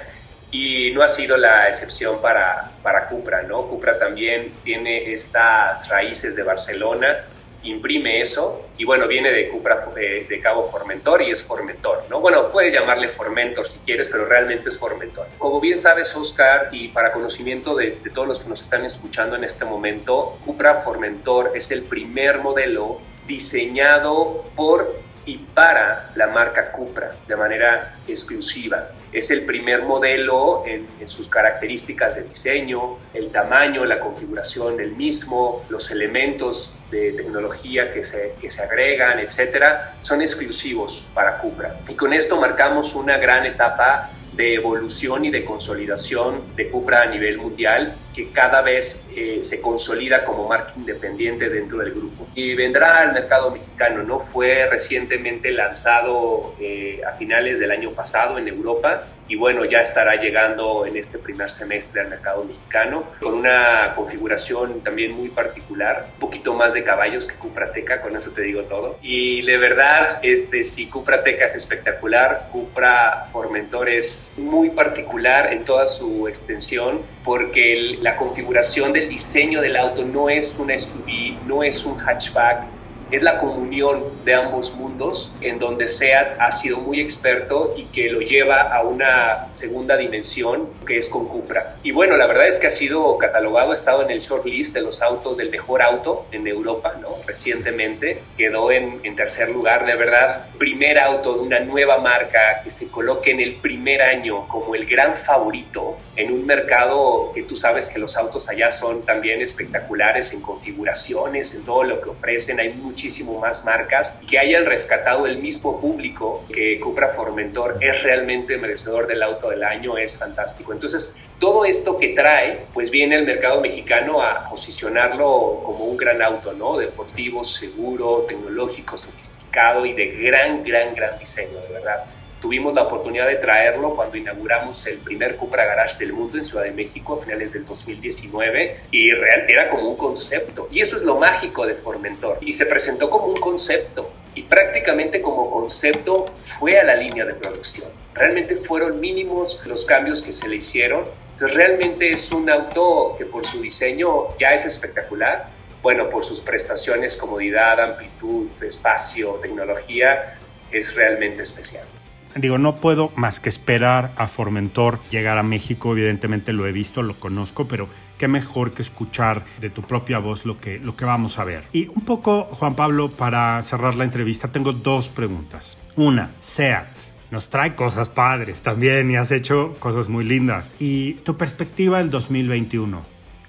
y no ha sido la excepción para, para Cupra, ¿no? Cupra también tiene estas raíces de Barcelona imprime eso y bueno, viene de Cupra de, Cabo Formentor y es Formentor, ¿no? Bueno, puedes llamarle Formentor si quieres, pero realmente es Formentor. Como bien sabes, Oscar, y para conocimiento de, de todos los que nos están escuchando en este momento, Cupra Formentor es el primer modelo diseñado por y para la marca Cupra de manera exclusiva. Es el primer modelo en, sus características de diseño, el tamaño, la configuración del mismo, los elementos de tecnología que se, que se agregan, etcétera, son exclusivos para Cupra. Y con esto marcamos una gran etapa de evolución y de consolidación de Cupra a nivel mundial, que cada vez eh, se consolida como marca independiente dentro del grupo. Y vendrá al mercado mexicano, ¿no? Fue recientemente lanzado eh, a finales del año pasado en Europa y bueno, ya estará llegando en este primer semestre al mercado mexicano con una configuración también muy particular, un poquito más de caballos que Cuprateca, con eso te digo todo. Y de verdad, este, si Cuprateca es espectacular, Cupra Formentor es muy particular en toda su extensión porque la configuración del diseño del auto no es un SUV, no es un hatchback, es la comunión de ambos mundos en donde SEAT ha sido muy experto y que lo lleva a una segunda dimensión que es con Cupra. Y bueno, la verdad es que ha sido catalogado, ha estado en el shortlist de los autos del mejor auto en Europa, ¿no? Recientemente quedó en, tercer lugar, de verdad, primer auto de una nueva marca que se coloque en el primer año como el gran favorito en un mercado que tú sabes que los autos allá son también espectaculares en configuraciones, en todo lo que ofrecen, hay mucho muchísimo más marcas y que hayan rescatado el mismo público que Cupra Formentor es realmente merecedor del auto del año, es fantástico. Entonces, todo esto que trae, pues viene el mercado mexicano a posicionarlo como un gran auto, ¿no? Deportivo, seguro, tecnológico, sofisticado y de gran, gran, gran diseño, de verdad. Tuvimos la oportunidad de traerlo cuando inauguramos el primer Cupra Garage del mundo en Ciudad de México a finales del 2019 y real, era como un concepto. Y eso es lo mágico de Formentor. Y se presentó como un concepto y prácticamente como concepto fue a la línea de producción. Realmente fueron mínimos los cambios que se le hicieron. Entonces realmente es un auto que por su diseño ya es espectacular. Bueno, por sus prestaciones, comodidad, amplitud, espacio, tecnología, es realmente especial. Digo, no puedo más que esperar a Formentor llegar a México. Evidentemente lo he visto, lo conozco, pero qué mejor que escuchar de tu propia voz lo que, lo que vamos a ver. Y un poco, Juan Pablo, para cerrar la entrevista, tengo dos preguntas. Una, SEAT nos trae cosas padres también y has hecho cosas muy lindas. Y tu perspectiva del 2021,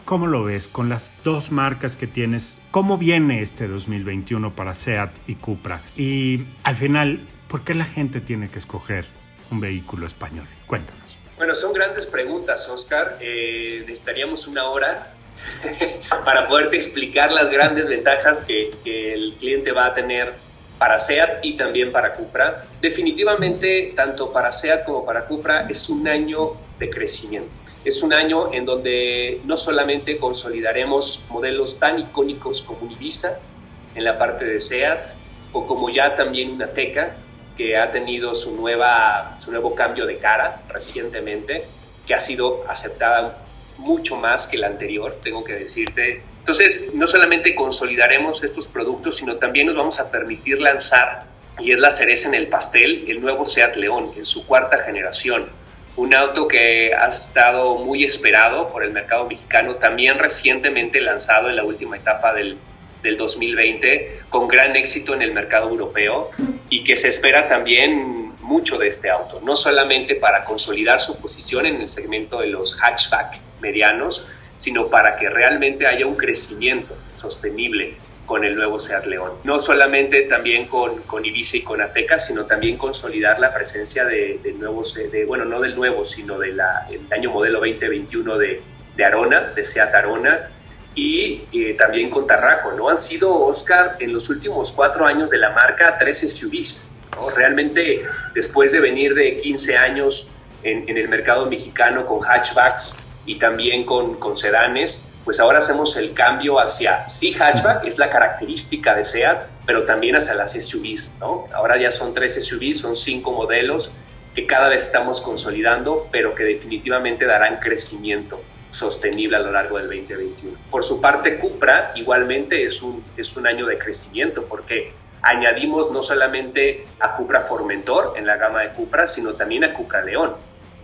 ¿cómo lo ves con las dos marcas que tienes? ¿Cómo viene este 2021 para SEAT y Cupra? Y al final, ¿por qué la gente tiene que escoger un vehículo español? Cuéntanos. Bueno, son grandes preguntas, Oscar. Eh, necesitaríamos una hora para poderte explicar las grandes ventajas que, que el cliente va a tener para SEAT y también para Cupra. Definitivamente, tanto para SEAT como para Cupra es un año de crecimiento. Es un año en donde no solamente consolidaremos modelos tan icónicos como Univista en la parte de SEAT o como ya también una Teca que ha tenido su, nueva, su nuevo cambio de cara recientemente, que ha sido aceptada mucho más que la anterior, tengo que decirte, entonces, no solamente consolidaremos estos productos, sino también nos vamos a permitir lanzar, y es la cereza en el pastel, el nuevo Seat León en su cuarta generación. Un auto que ha estado muy esperado por el mercado mexicano, también recientemente lanzado en la última etapa del, del 2020, con gran éxito en el mercado europeo y que se espera también mucho de este auto, no solamente para consolidar su posición en el segmento de los hatchback medianos, sino para que realmente haya un crecimiento sostenible con el nuevo Seat León. No solamente también con, con Ibiza y con Ateca, sino también consolidar la presencia de, de nuevos, de, bueno, no del nuevo, sino del año modelo 2021 de, de Arona, de Seat Arona, y eh, también con Tarraco, ¿no? Han sido, Oscar, en los últimos cuatro años de la marca, tres SUVs, ¿no? Realmente, después de venir de 15 años en, en el mercado mexicano con hatchbacks, y también con, con sedanes, pues ahora hacemos el cambio hacia, sí, hatchback es la característica de SEAT, pero también hacia las SUVs, ¿no? Ahora ya son tres SUVs, son cinco modelos que cada vez estamos consolidando, pero que definitivamente darán crecimiento sostenible a lo largo del 2021. Por su parte, Cupra igualmente es un, es un año de crecimiento porque añadimos no solamente a Cupra Formentor en la gama de Cupra, sino también a Cupra León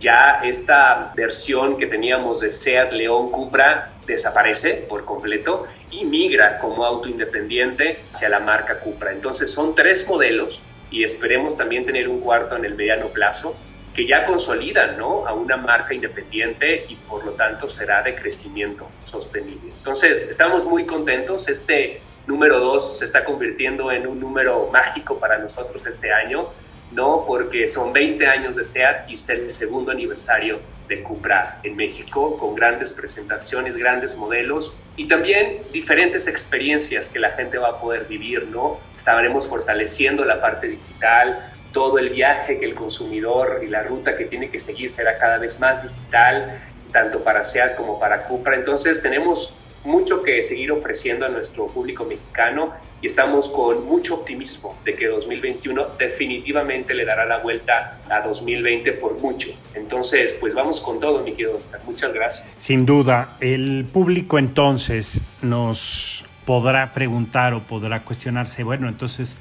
ya esta versión que teníamos de Seat León Cupra desaparece por completo y migra como auto independiente hacia la marca Cupra. Entonces son tres modelos y esperemos también tener un cuarto en el mediano plazo que ya consolidan ¿no? a una marca independiente y por lo tanto será de crecimiento sostenible. Entonces estamos muy contentos. Este número dos se está convirtiendo en un número mágico para nosotros este año ¿no? Porque son 20 años de SEAT y es el segundo aniversario de Cupra en México, con grandes presentaciones, grandes modelos y también diferentes experiencias que la gente va a poder vivir, ¿no? Estaremos fortaleciendo la parte digital, todo el viaje que el consumidor y la ruta que tiene que seguir será cada vez más digital, tanto para SEAT como para Cupra. Entonces tenemos mucho que seguir ofreciendo a nuestro público mexicano y estamos con mucho optimismo de que 2021 definitivamente le dará la vuelta a 2020 por mucho. Entonces, pues vamos con todo, mi querido Oscar. Muchas gracias. Sin duda, el público entonces nos podrá preguntar o podrá cuestionarse, bueno, entonces,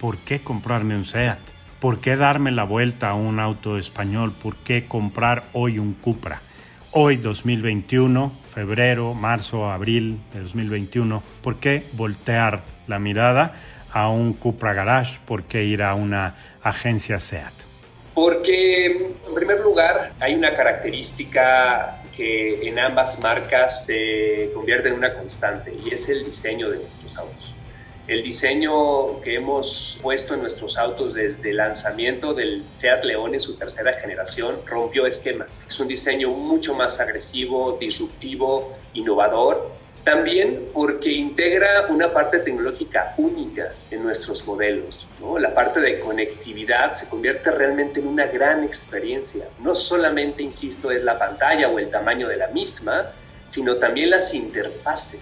¿por qué comprarme un SEAT? ¿Por qué darme la vuelta a un auto español? ¿Por qué comprar hoy un Cupra? Hoy 2021, febrero, marzo, abril de 2021, ¿por qué voltear la mirada a un Cupra Garage? ¿Por qué ir a una agencia SEAT? Porque, en primer lugar, hay una característica que en ambas marcas se convierte en una constante y es el diseño de nuestros autos. El diseño que hemos puesto en nuestros autos desde el lanzamiento del Seat León en su tercera generación rompió esquemas. Es un diseño mucho más agresivo, disruptivo, innovador también porque integra una parte tecnológica única en nuestros modelos. ¿no? La parte de conectividad se convierte realmente en una gran experiencia. No solamente, insisto, es la pantalla o el tamaño de la misma, sino también las interfaces,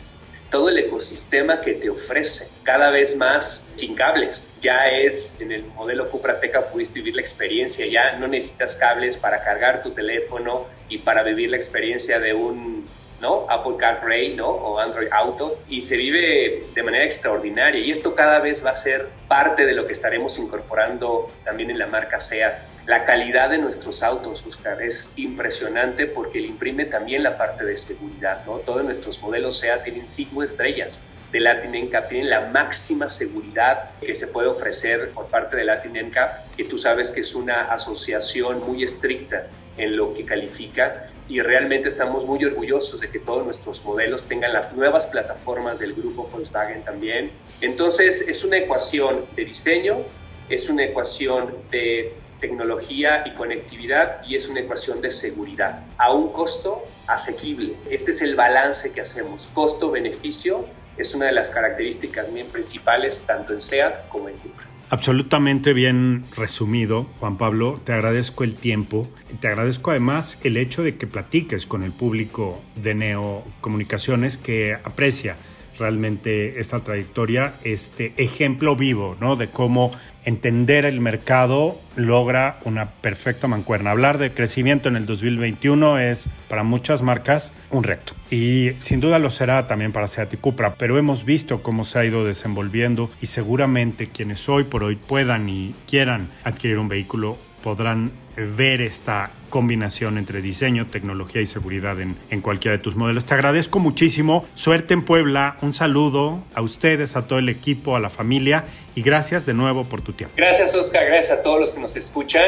todo el ecosistema que te ofrece, cada vez más sin cables. Ya es en el modelo Cupra Teca pudiste vivir la experiencia, ya no necesitas cables para cargar tu teléfono y para vivir la experiencia de un ¿no? Apple CarPlay, ¿no? O Android Auto y se vive de manera extraordinaria y esto cada vez va a ser parte de lo que estaremos incorporando también en la marca SEAT. La calidad de nuestros autos, Oscar, es impresionante porque le imprime también la parte de seguridad, ¿no? Todos nuestros modelos SEA tienen cinco estrellas de Latin NCAP, tienen la máxima seguridad que se puede ofrecer por parte de Latin NCAP, que tú sabes que es una asociación muy estricta en lo que califica y realmente estamos muy orgullosos de que todos nuestros modelos tengan las nuevas plataformas del grupo Volkswagen también. Entonces es una ecuación de diseño, es una ecuación de tecnología y conectividad y es una ecuación de seguridad a un costo asequible. Este es el balance que hacemos. Costo-beneficio es una de las características bien principales tanto en SEAT como en Cupra. Absolutamente bien resumido, Juan Pablo. Te agradezco el tiempo. Te agradezco además el hecho de que platiques con el público de Neo Comunicaciones que aprecia realmente esta trayectoria, este ejemplo vivo, ¿no? De cómo entender el mercado logra una perfecta mancuerna. Hablar de crecimiento en el 2021 es para muchas marcas un reto y sin duda lo será también para Seat y Cupra, pero hemos visto cómo se ha ido desenvolviendo y seguramente quienes hoy por hoy puedan y quieran adquirir un vehículo podrán ver esta combinación entre diseño, tecnología y seguridad en, en, cualquiera de tus modelos. Te agradezco muchísimo. Suerte en Puebla. Un saludo a ustedes, a todo el equipo, a la familia y gracias de nuevo por tu tiempo. Gracias, Oscar. Gracias a todos los que nos escuchan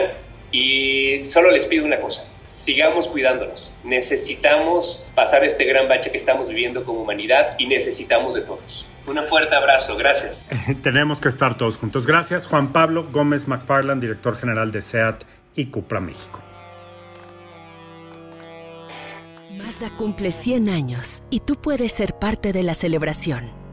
y solo les pido una cosa. Sigamos cuidándonos. Necesitamos pasar este gran bache que estamos viviendo como humanidad y necesitamos de todos. Un fuerte abrazo, gracias. Tenemos que estar todos juntos. Gracias, Juan Pablo Gómez McFarland, director general de SEAT y Cupra México. Mazda cumple 100 años y tú puedes ser parte de la celebración.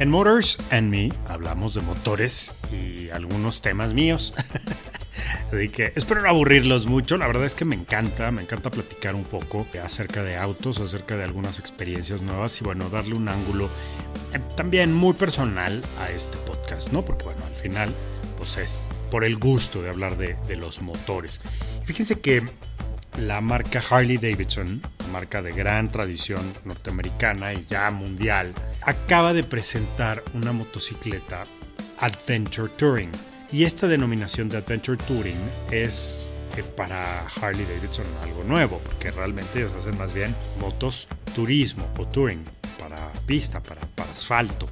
En Motors and Me hablamos de motores y algunos temas míos. Así que espero no aburrirlos mucho. La verdad es que me encanta, me encanta platicar un poco acerca de autos, acerca de algunas experiencias nuevas y bueno, darle un ángulo eh, también muy personal a este podcast, ¿no? Porque bueno, al final pues es por el gusto de hablar de, de los motores. Fíjense que la marca Harley Davidson, marca de gran tradición norteamericana y ya mundial, acaba de presentar una motocicleta Adventure Touring. Y esta denominación de Adventure Touring es eh, para Harley Davidson algo nuevo, porque realmente ellos hacen más bien motos turismo o touring para pista, para, para asfalto.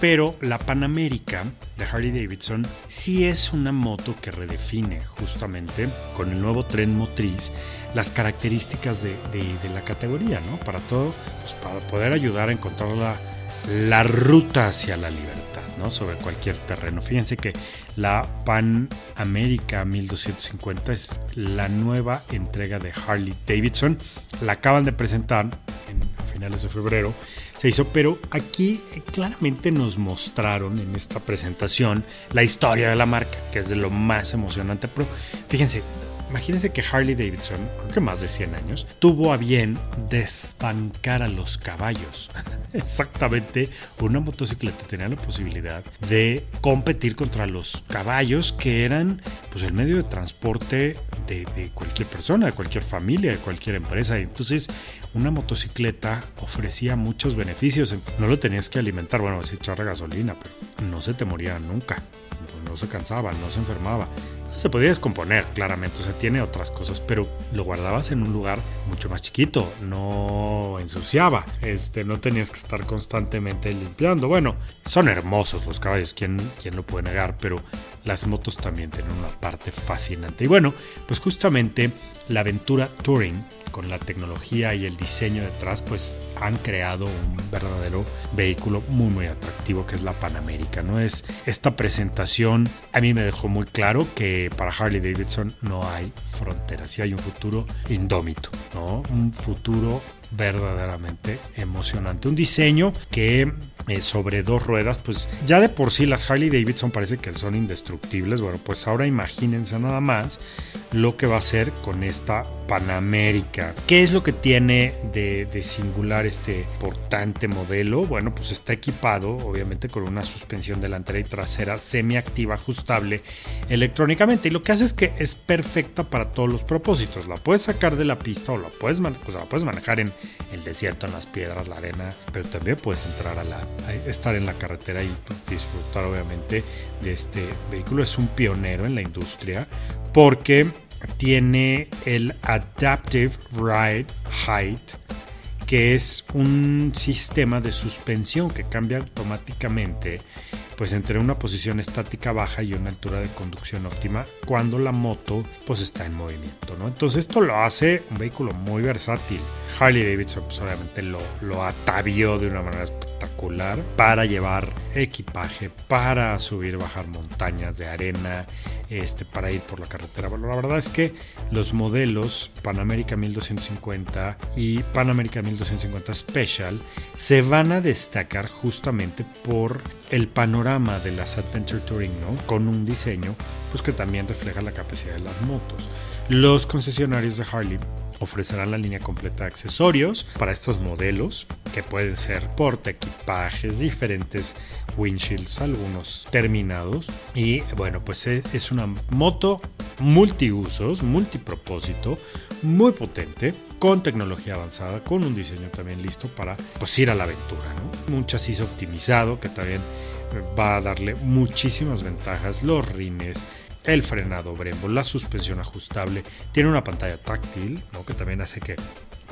Pero la Pan America de Harley Davidson sí es una moto que redefine justamente con el nuevo tren motriz las características de, la categoría, ¿no? Para todo, pues para poder ayudar a encontrar la, ruta hacia la libertad, ¿no? Sobre cualquier terreno. Fíjense que la Pan America 1250 es la nueva entrega de Harley Davidson. La acaban de presentar en, a finales de febrero. Se hizo, pero aquí claramente nos mostraron en esta presentación la historia de la marca, que es de lo más emocionante. Pero fíjense, Imagínense que Harley Davidson, creo que más de 100 años, tuvo a bien desbancar a los caballos. Exactamente, una motocicleta tenía la posibilidad de competir contra los caballos que eran pues el medio de transporte de, cualquier persona, de cualquier familia, de cualquier empresa. Entonces, una motocicleta ofrecía muchos beneficios. No lo tenías que alimentar, bueno, echarle gasolina, pero no se te moría nunca no se cansaba, no se enfermaba. Se podía descomponer, claramente, o tiene otras cosas, pero lo guardabas en un lugar mucho más chiquito, no ensuciaba, este, no tenías que estar constantemente limpiando. Bueno, son hermosos los caballos, ¿quién, quién lo puede negar? Pero las motos también tienen una parte fascinante. Y bueno, pues justamente la aventura Touring con la tecnología y el diseño detrás, pues han creado un verdadero vehículo muy muy atractivo que es la Panamérica. No es esta presentación a mí me dejó muy claro que para Harley Davidson no hay fronteras y hay un futuro indómito, ¿no? Un futuro verdaderamente emocionante. Un diseño que eh, sobre dos ruedas, pues ya de por sí las Harley Davidson parece que son indestructibles. Bueno, pues ahora imagínense nada más lo que va a hacer con esta Panamérica. ¿Qué es lo que tiene de, singular este importante modelo? Bueno, pues está equipado obviamente con una suspensión delantera y trasera semiactiva ajustable electrónicamente y lo que hace es que es perfecta para todos los propósitos. La puedes sacar de la pista o la puedes, la puedes manejar en el desierto, en las piedras, la arena, pero también puedes entrar a la, estar en la carretera y pues, disfrutar obviamente de este vehículo. Es un pionero en la industria porque tiene el Adaptive Ride Height, que es un sistema de suspensión que cambia automáticamente pues entre una posición estática baja y una altura de conducción óptima cuando la moto pues está en movimiento, ¿no? Entonces esto lo hace un vehículo muy versátil. Harley Davidson pues obviamente lo, lo atavió de una manera para llevar equipaje, para subir, bajar montañas de arena, este, para ir por la carretera. Bueno, la verdad es que los modelos Pan America 1250 y Pan America 1250 Special se van a destacar justamente por el panorama de las Adventure Touring. Con un diseño pues que también refleja la capacidad de las motos. Los concesionarios de Harley ofrecerán la línea completa de accesorios para estos modelos que pueden ser porta equipajes, diferentes windshields, algunos terminados y bueno pues e, es una moto multiusos, multipropósito, muy potente con tecnología avanzada, con un diseño también listo para pues, ir a la aventura, ¿no? Un chasis optimizado que también va a darle muchísimas ventajas, los rines, el frenado Brembo, la suspensión ajustable, tiene una pantalla táctil, ¿no? que también hace que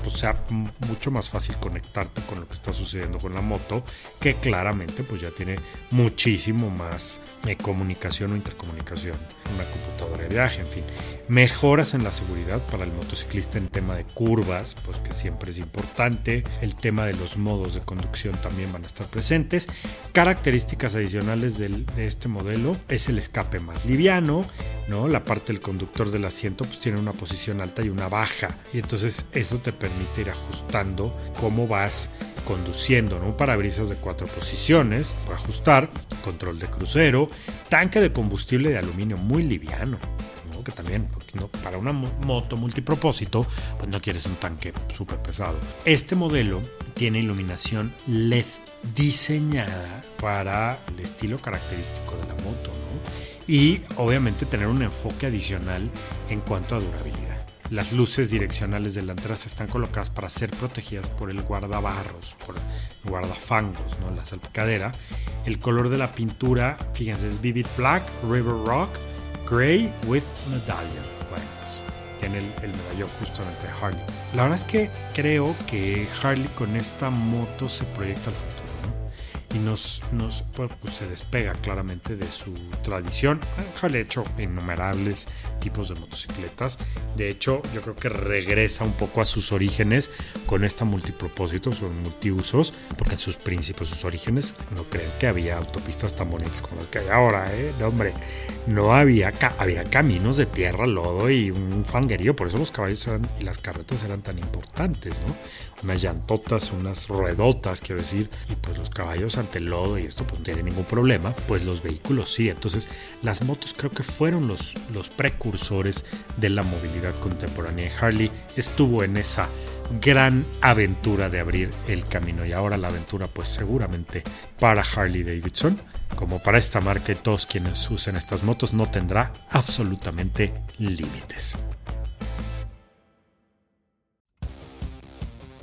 pues, sea mucho más fácil conectarte con lo que está sucediendo con la moto, que claramente pues ya tiene muchísimo más eh, comunicación o intercomunicación, una computadora de viaje, en fin. Mejoras en la seguridad para el motociclista en tema de curvas, pues que siempre es importante. El tema de los modos de conducción también van a estar presentes. Características adicionales de este modelo es el escape más liviano, ¿no? La parte del conductor del asiento pues tiene una posición alta y una baja. Y entonces eso te permite ir ajustando cómo vas conduciendo, ¿no? Un parabrisas de cuatro posiciones para ajustar, control de crucero, tanque de combustible de aluminio muy liviano, que también, para una moto multipropósito, pues no quieres un tanque súper pesado. Este modelo tiene iluminación LED diseñada para el estilo característico de la moto, ¿no? Y obviamente tener un enfoque adicional en cuanto a durabilidad. Las luces direccionales delanteras están colocadas para ser protegidas por el guardabarros, por guardafangos, ¿no? la salpicadera. El color de la pintura, fíjense, es Vivid Black, River Rock, Gray with Medallion. Bueno, pues tiene el, el, medallón justamente de Harley. La verdad es que creo que Harley con esta moto se proyecta al futuro y nos, nos pues, se despega claramente de su tradición. Ha hecho innumerables tipos de motocicletas. De hecho, yo creo que regresa un poco a sus orígenes con esta multipropósito, son multiusos, porque en sus principios, sus orígenes, no creen que había autopistas tan bonitas como las que hay ahora, ¿eh? No, hombre, no había, había caminos de tierra, lodo y un fanguerío, por eso los caballos y las carretas eran tan importantes, ¿no? Unas llantotas, unas ruedotas, quiero decir, y pues los caballos el lodo y esto pues no tiene ningún problema, pues los vehículos sí. Entonces, las motos creo que fueron los, los precursores de la movilidad contemporánea. Harley estuvo en esa gran aventura de abrir el camino y ahora la aventura pues seguramente para Harley Davidson como para esta marca y todos quienes usen estas motos no tendrá absolutamente límites.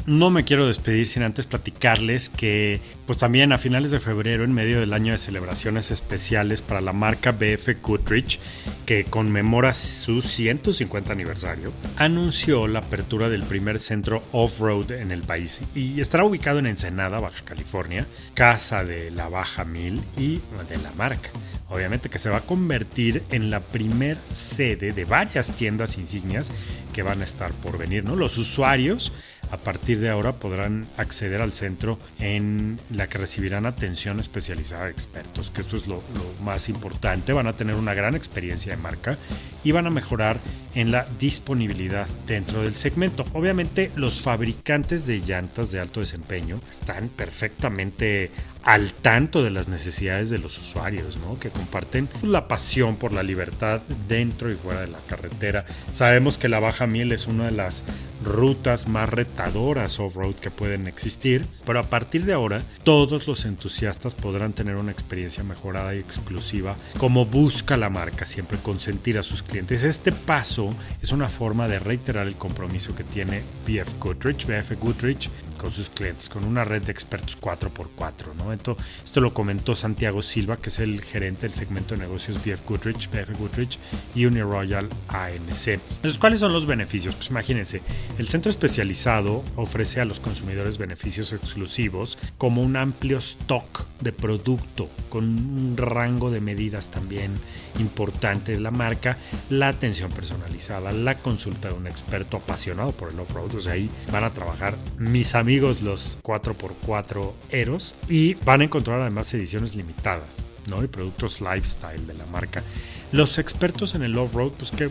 No me quiero despedir sin antes platicarles que pues también a finales de febrero, en medio del año de celebraciones especiales para la marca BF Goodrich, que conmemora su 150 aniversario, anunció la apertura del primer centro off-road en el país y estará ubicado en Ensenada, Baja California, casa de la Baja Mil y de la marca. Obviamente que se va a convertir en la primer sede de varias tiendas insignias que van a estar por venir, ¿no? Los usuarios a partir de ahora podrán acceder al centro en la que recibirán atención especializada de expertos, que esto es lo, más importante. Van a tener una gran experiencia de marca y van a mejorar en la disponibilidad dentro del segmento. Obviamente los fabricantes de llantas de alto desempeño están perfectamente al tanto de las necesidades de los usuarios, ¿no? que comparten la pasión por la libertad dentro y fuera de la carretera. Sabemos que la Baja Miel es una de las rutas más retadoras off-road que pueden existir, pero a partir de ahora todos los entusiastas podrán tener una experiencia mejorada y exclusiva como busca la marca, siempre consentir a sus clientes. Este paso es una forma de reiterar el compromiso que tiene BF Goodrich, BF Goodrich con sus clientes, con una red de expertos 4x4. ¿no? Esto, esto lo comentó Santiago Silva, que es el gerente del segmento de negocios BF Goodrich, BF Goodrich y Uniroyal ANC. Entonces, ¿cuáles son los beneficios? Pues imagínense, el centro especializado ofrece a los consumidores beneficios exclusivos como un amplio stock de producto con un rango de medidas también importante de la marca, la atención personalizada, la consulta de un experto apasionado por el off-road, o sea, ahí van a trabajar mis amigos los 4x4 Eros y van a encontrar además ediciones limitadas ¿no? y productos lifestyle de la marca. Los expertos en el off-road, pues que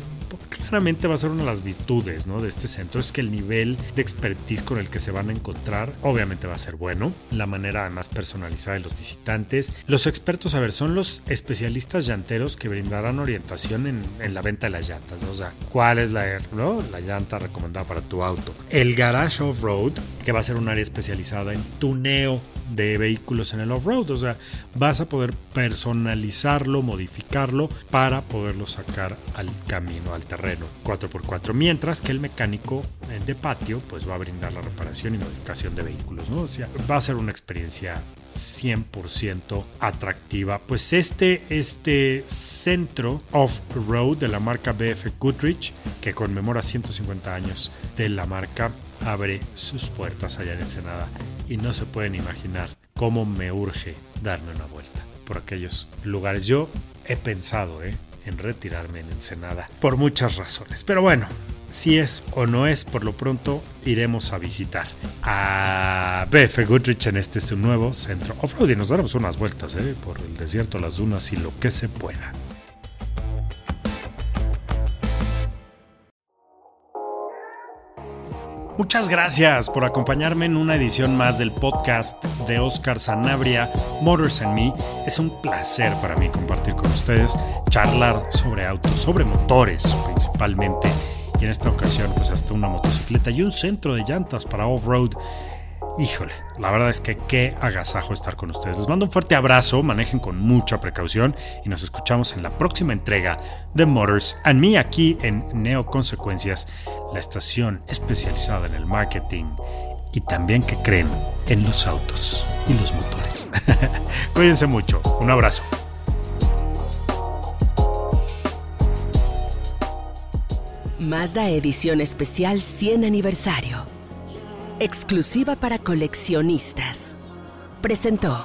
claramente va a ser una de las virtudes ¿no? de este centro, es que el nivel de expertise con el que se van a encontrar obviamente va a ser bueno, la manera además personalizada de los visitantes. Los expertos, a ver, son los especialistas llanteros que brindarán orientación en, en la venta de las llantas, o sea, cuál es la, ¿no? la llanta recomendada para tu auto. El garage off-road, que va a ser un área especializada en tuneo de vehículos en el off-road, o sea, vas a poder personalizarlo, modificarlo para poderlo sacar al camino, al terreno 4x4, mientras que el mecánico eh, de patio pues va a brindar la reparación y modificación de vehículos, ¿no? O sea, va a ser una experiencia 100% atractiva. Pues este, este centro off-road de la marca BF Goodrich, que conmemora 150 años de la marca, abre sus puertas allá en Ensenada y no se pueden imaginar cómo me urge darme una vuelta por aquellos lugares. Yo he pensado ¿eh? En retirarme en Ensenada por muchas razones. Pero bueno, si es o no es, por lo pronto iremos a visitar a BF Goodrich en este su nuevo centro off-road y nos daremos unas vueltas ¿eh? por el desierto, las dunas y lo que se pueda. Muchas gracias por acompañarme en una edición más del podcast de Oscar Sanabria, Motors and Me. Es un placer para mí compartir con ustedes, charlar sobre autos, sobre motores principalmente. Y en esta ocasión, pues hasta una motocicleta y un centro de llantas para off-road. Híjole, la verdad es que qué agasajo estar con ustedes. Les mando un fuerte abrazo, manejen con mucha precaución y nos escuchamos en la próxima entrega de Motors and Me aquí en Neo Consecuencias, la estación especializada en el marketing y también que creen en los autos y los motores. Cuídense mucho, un abrazo. Mazda Edición Especial 100 Aniversario exclusiva para coleccionistas. Presentó.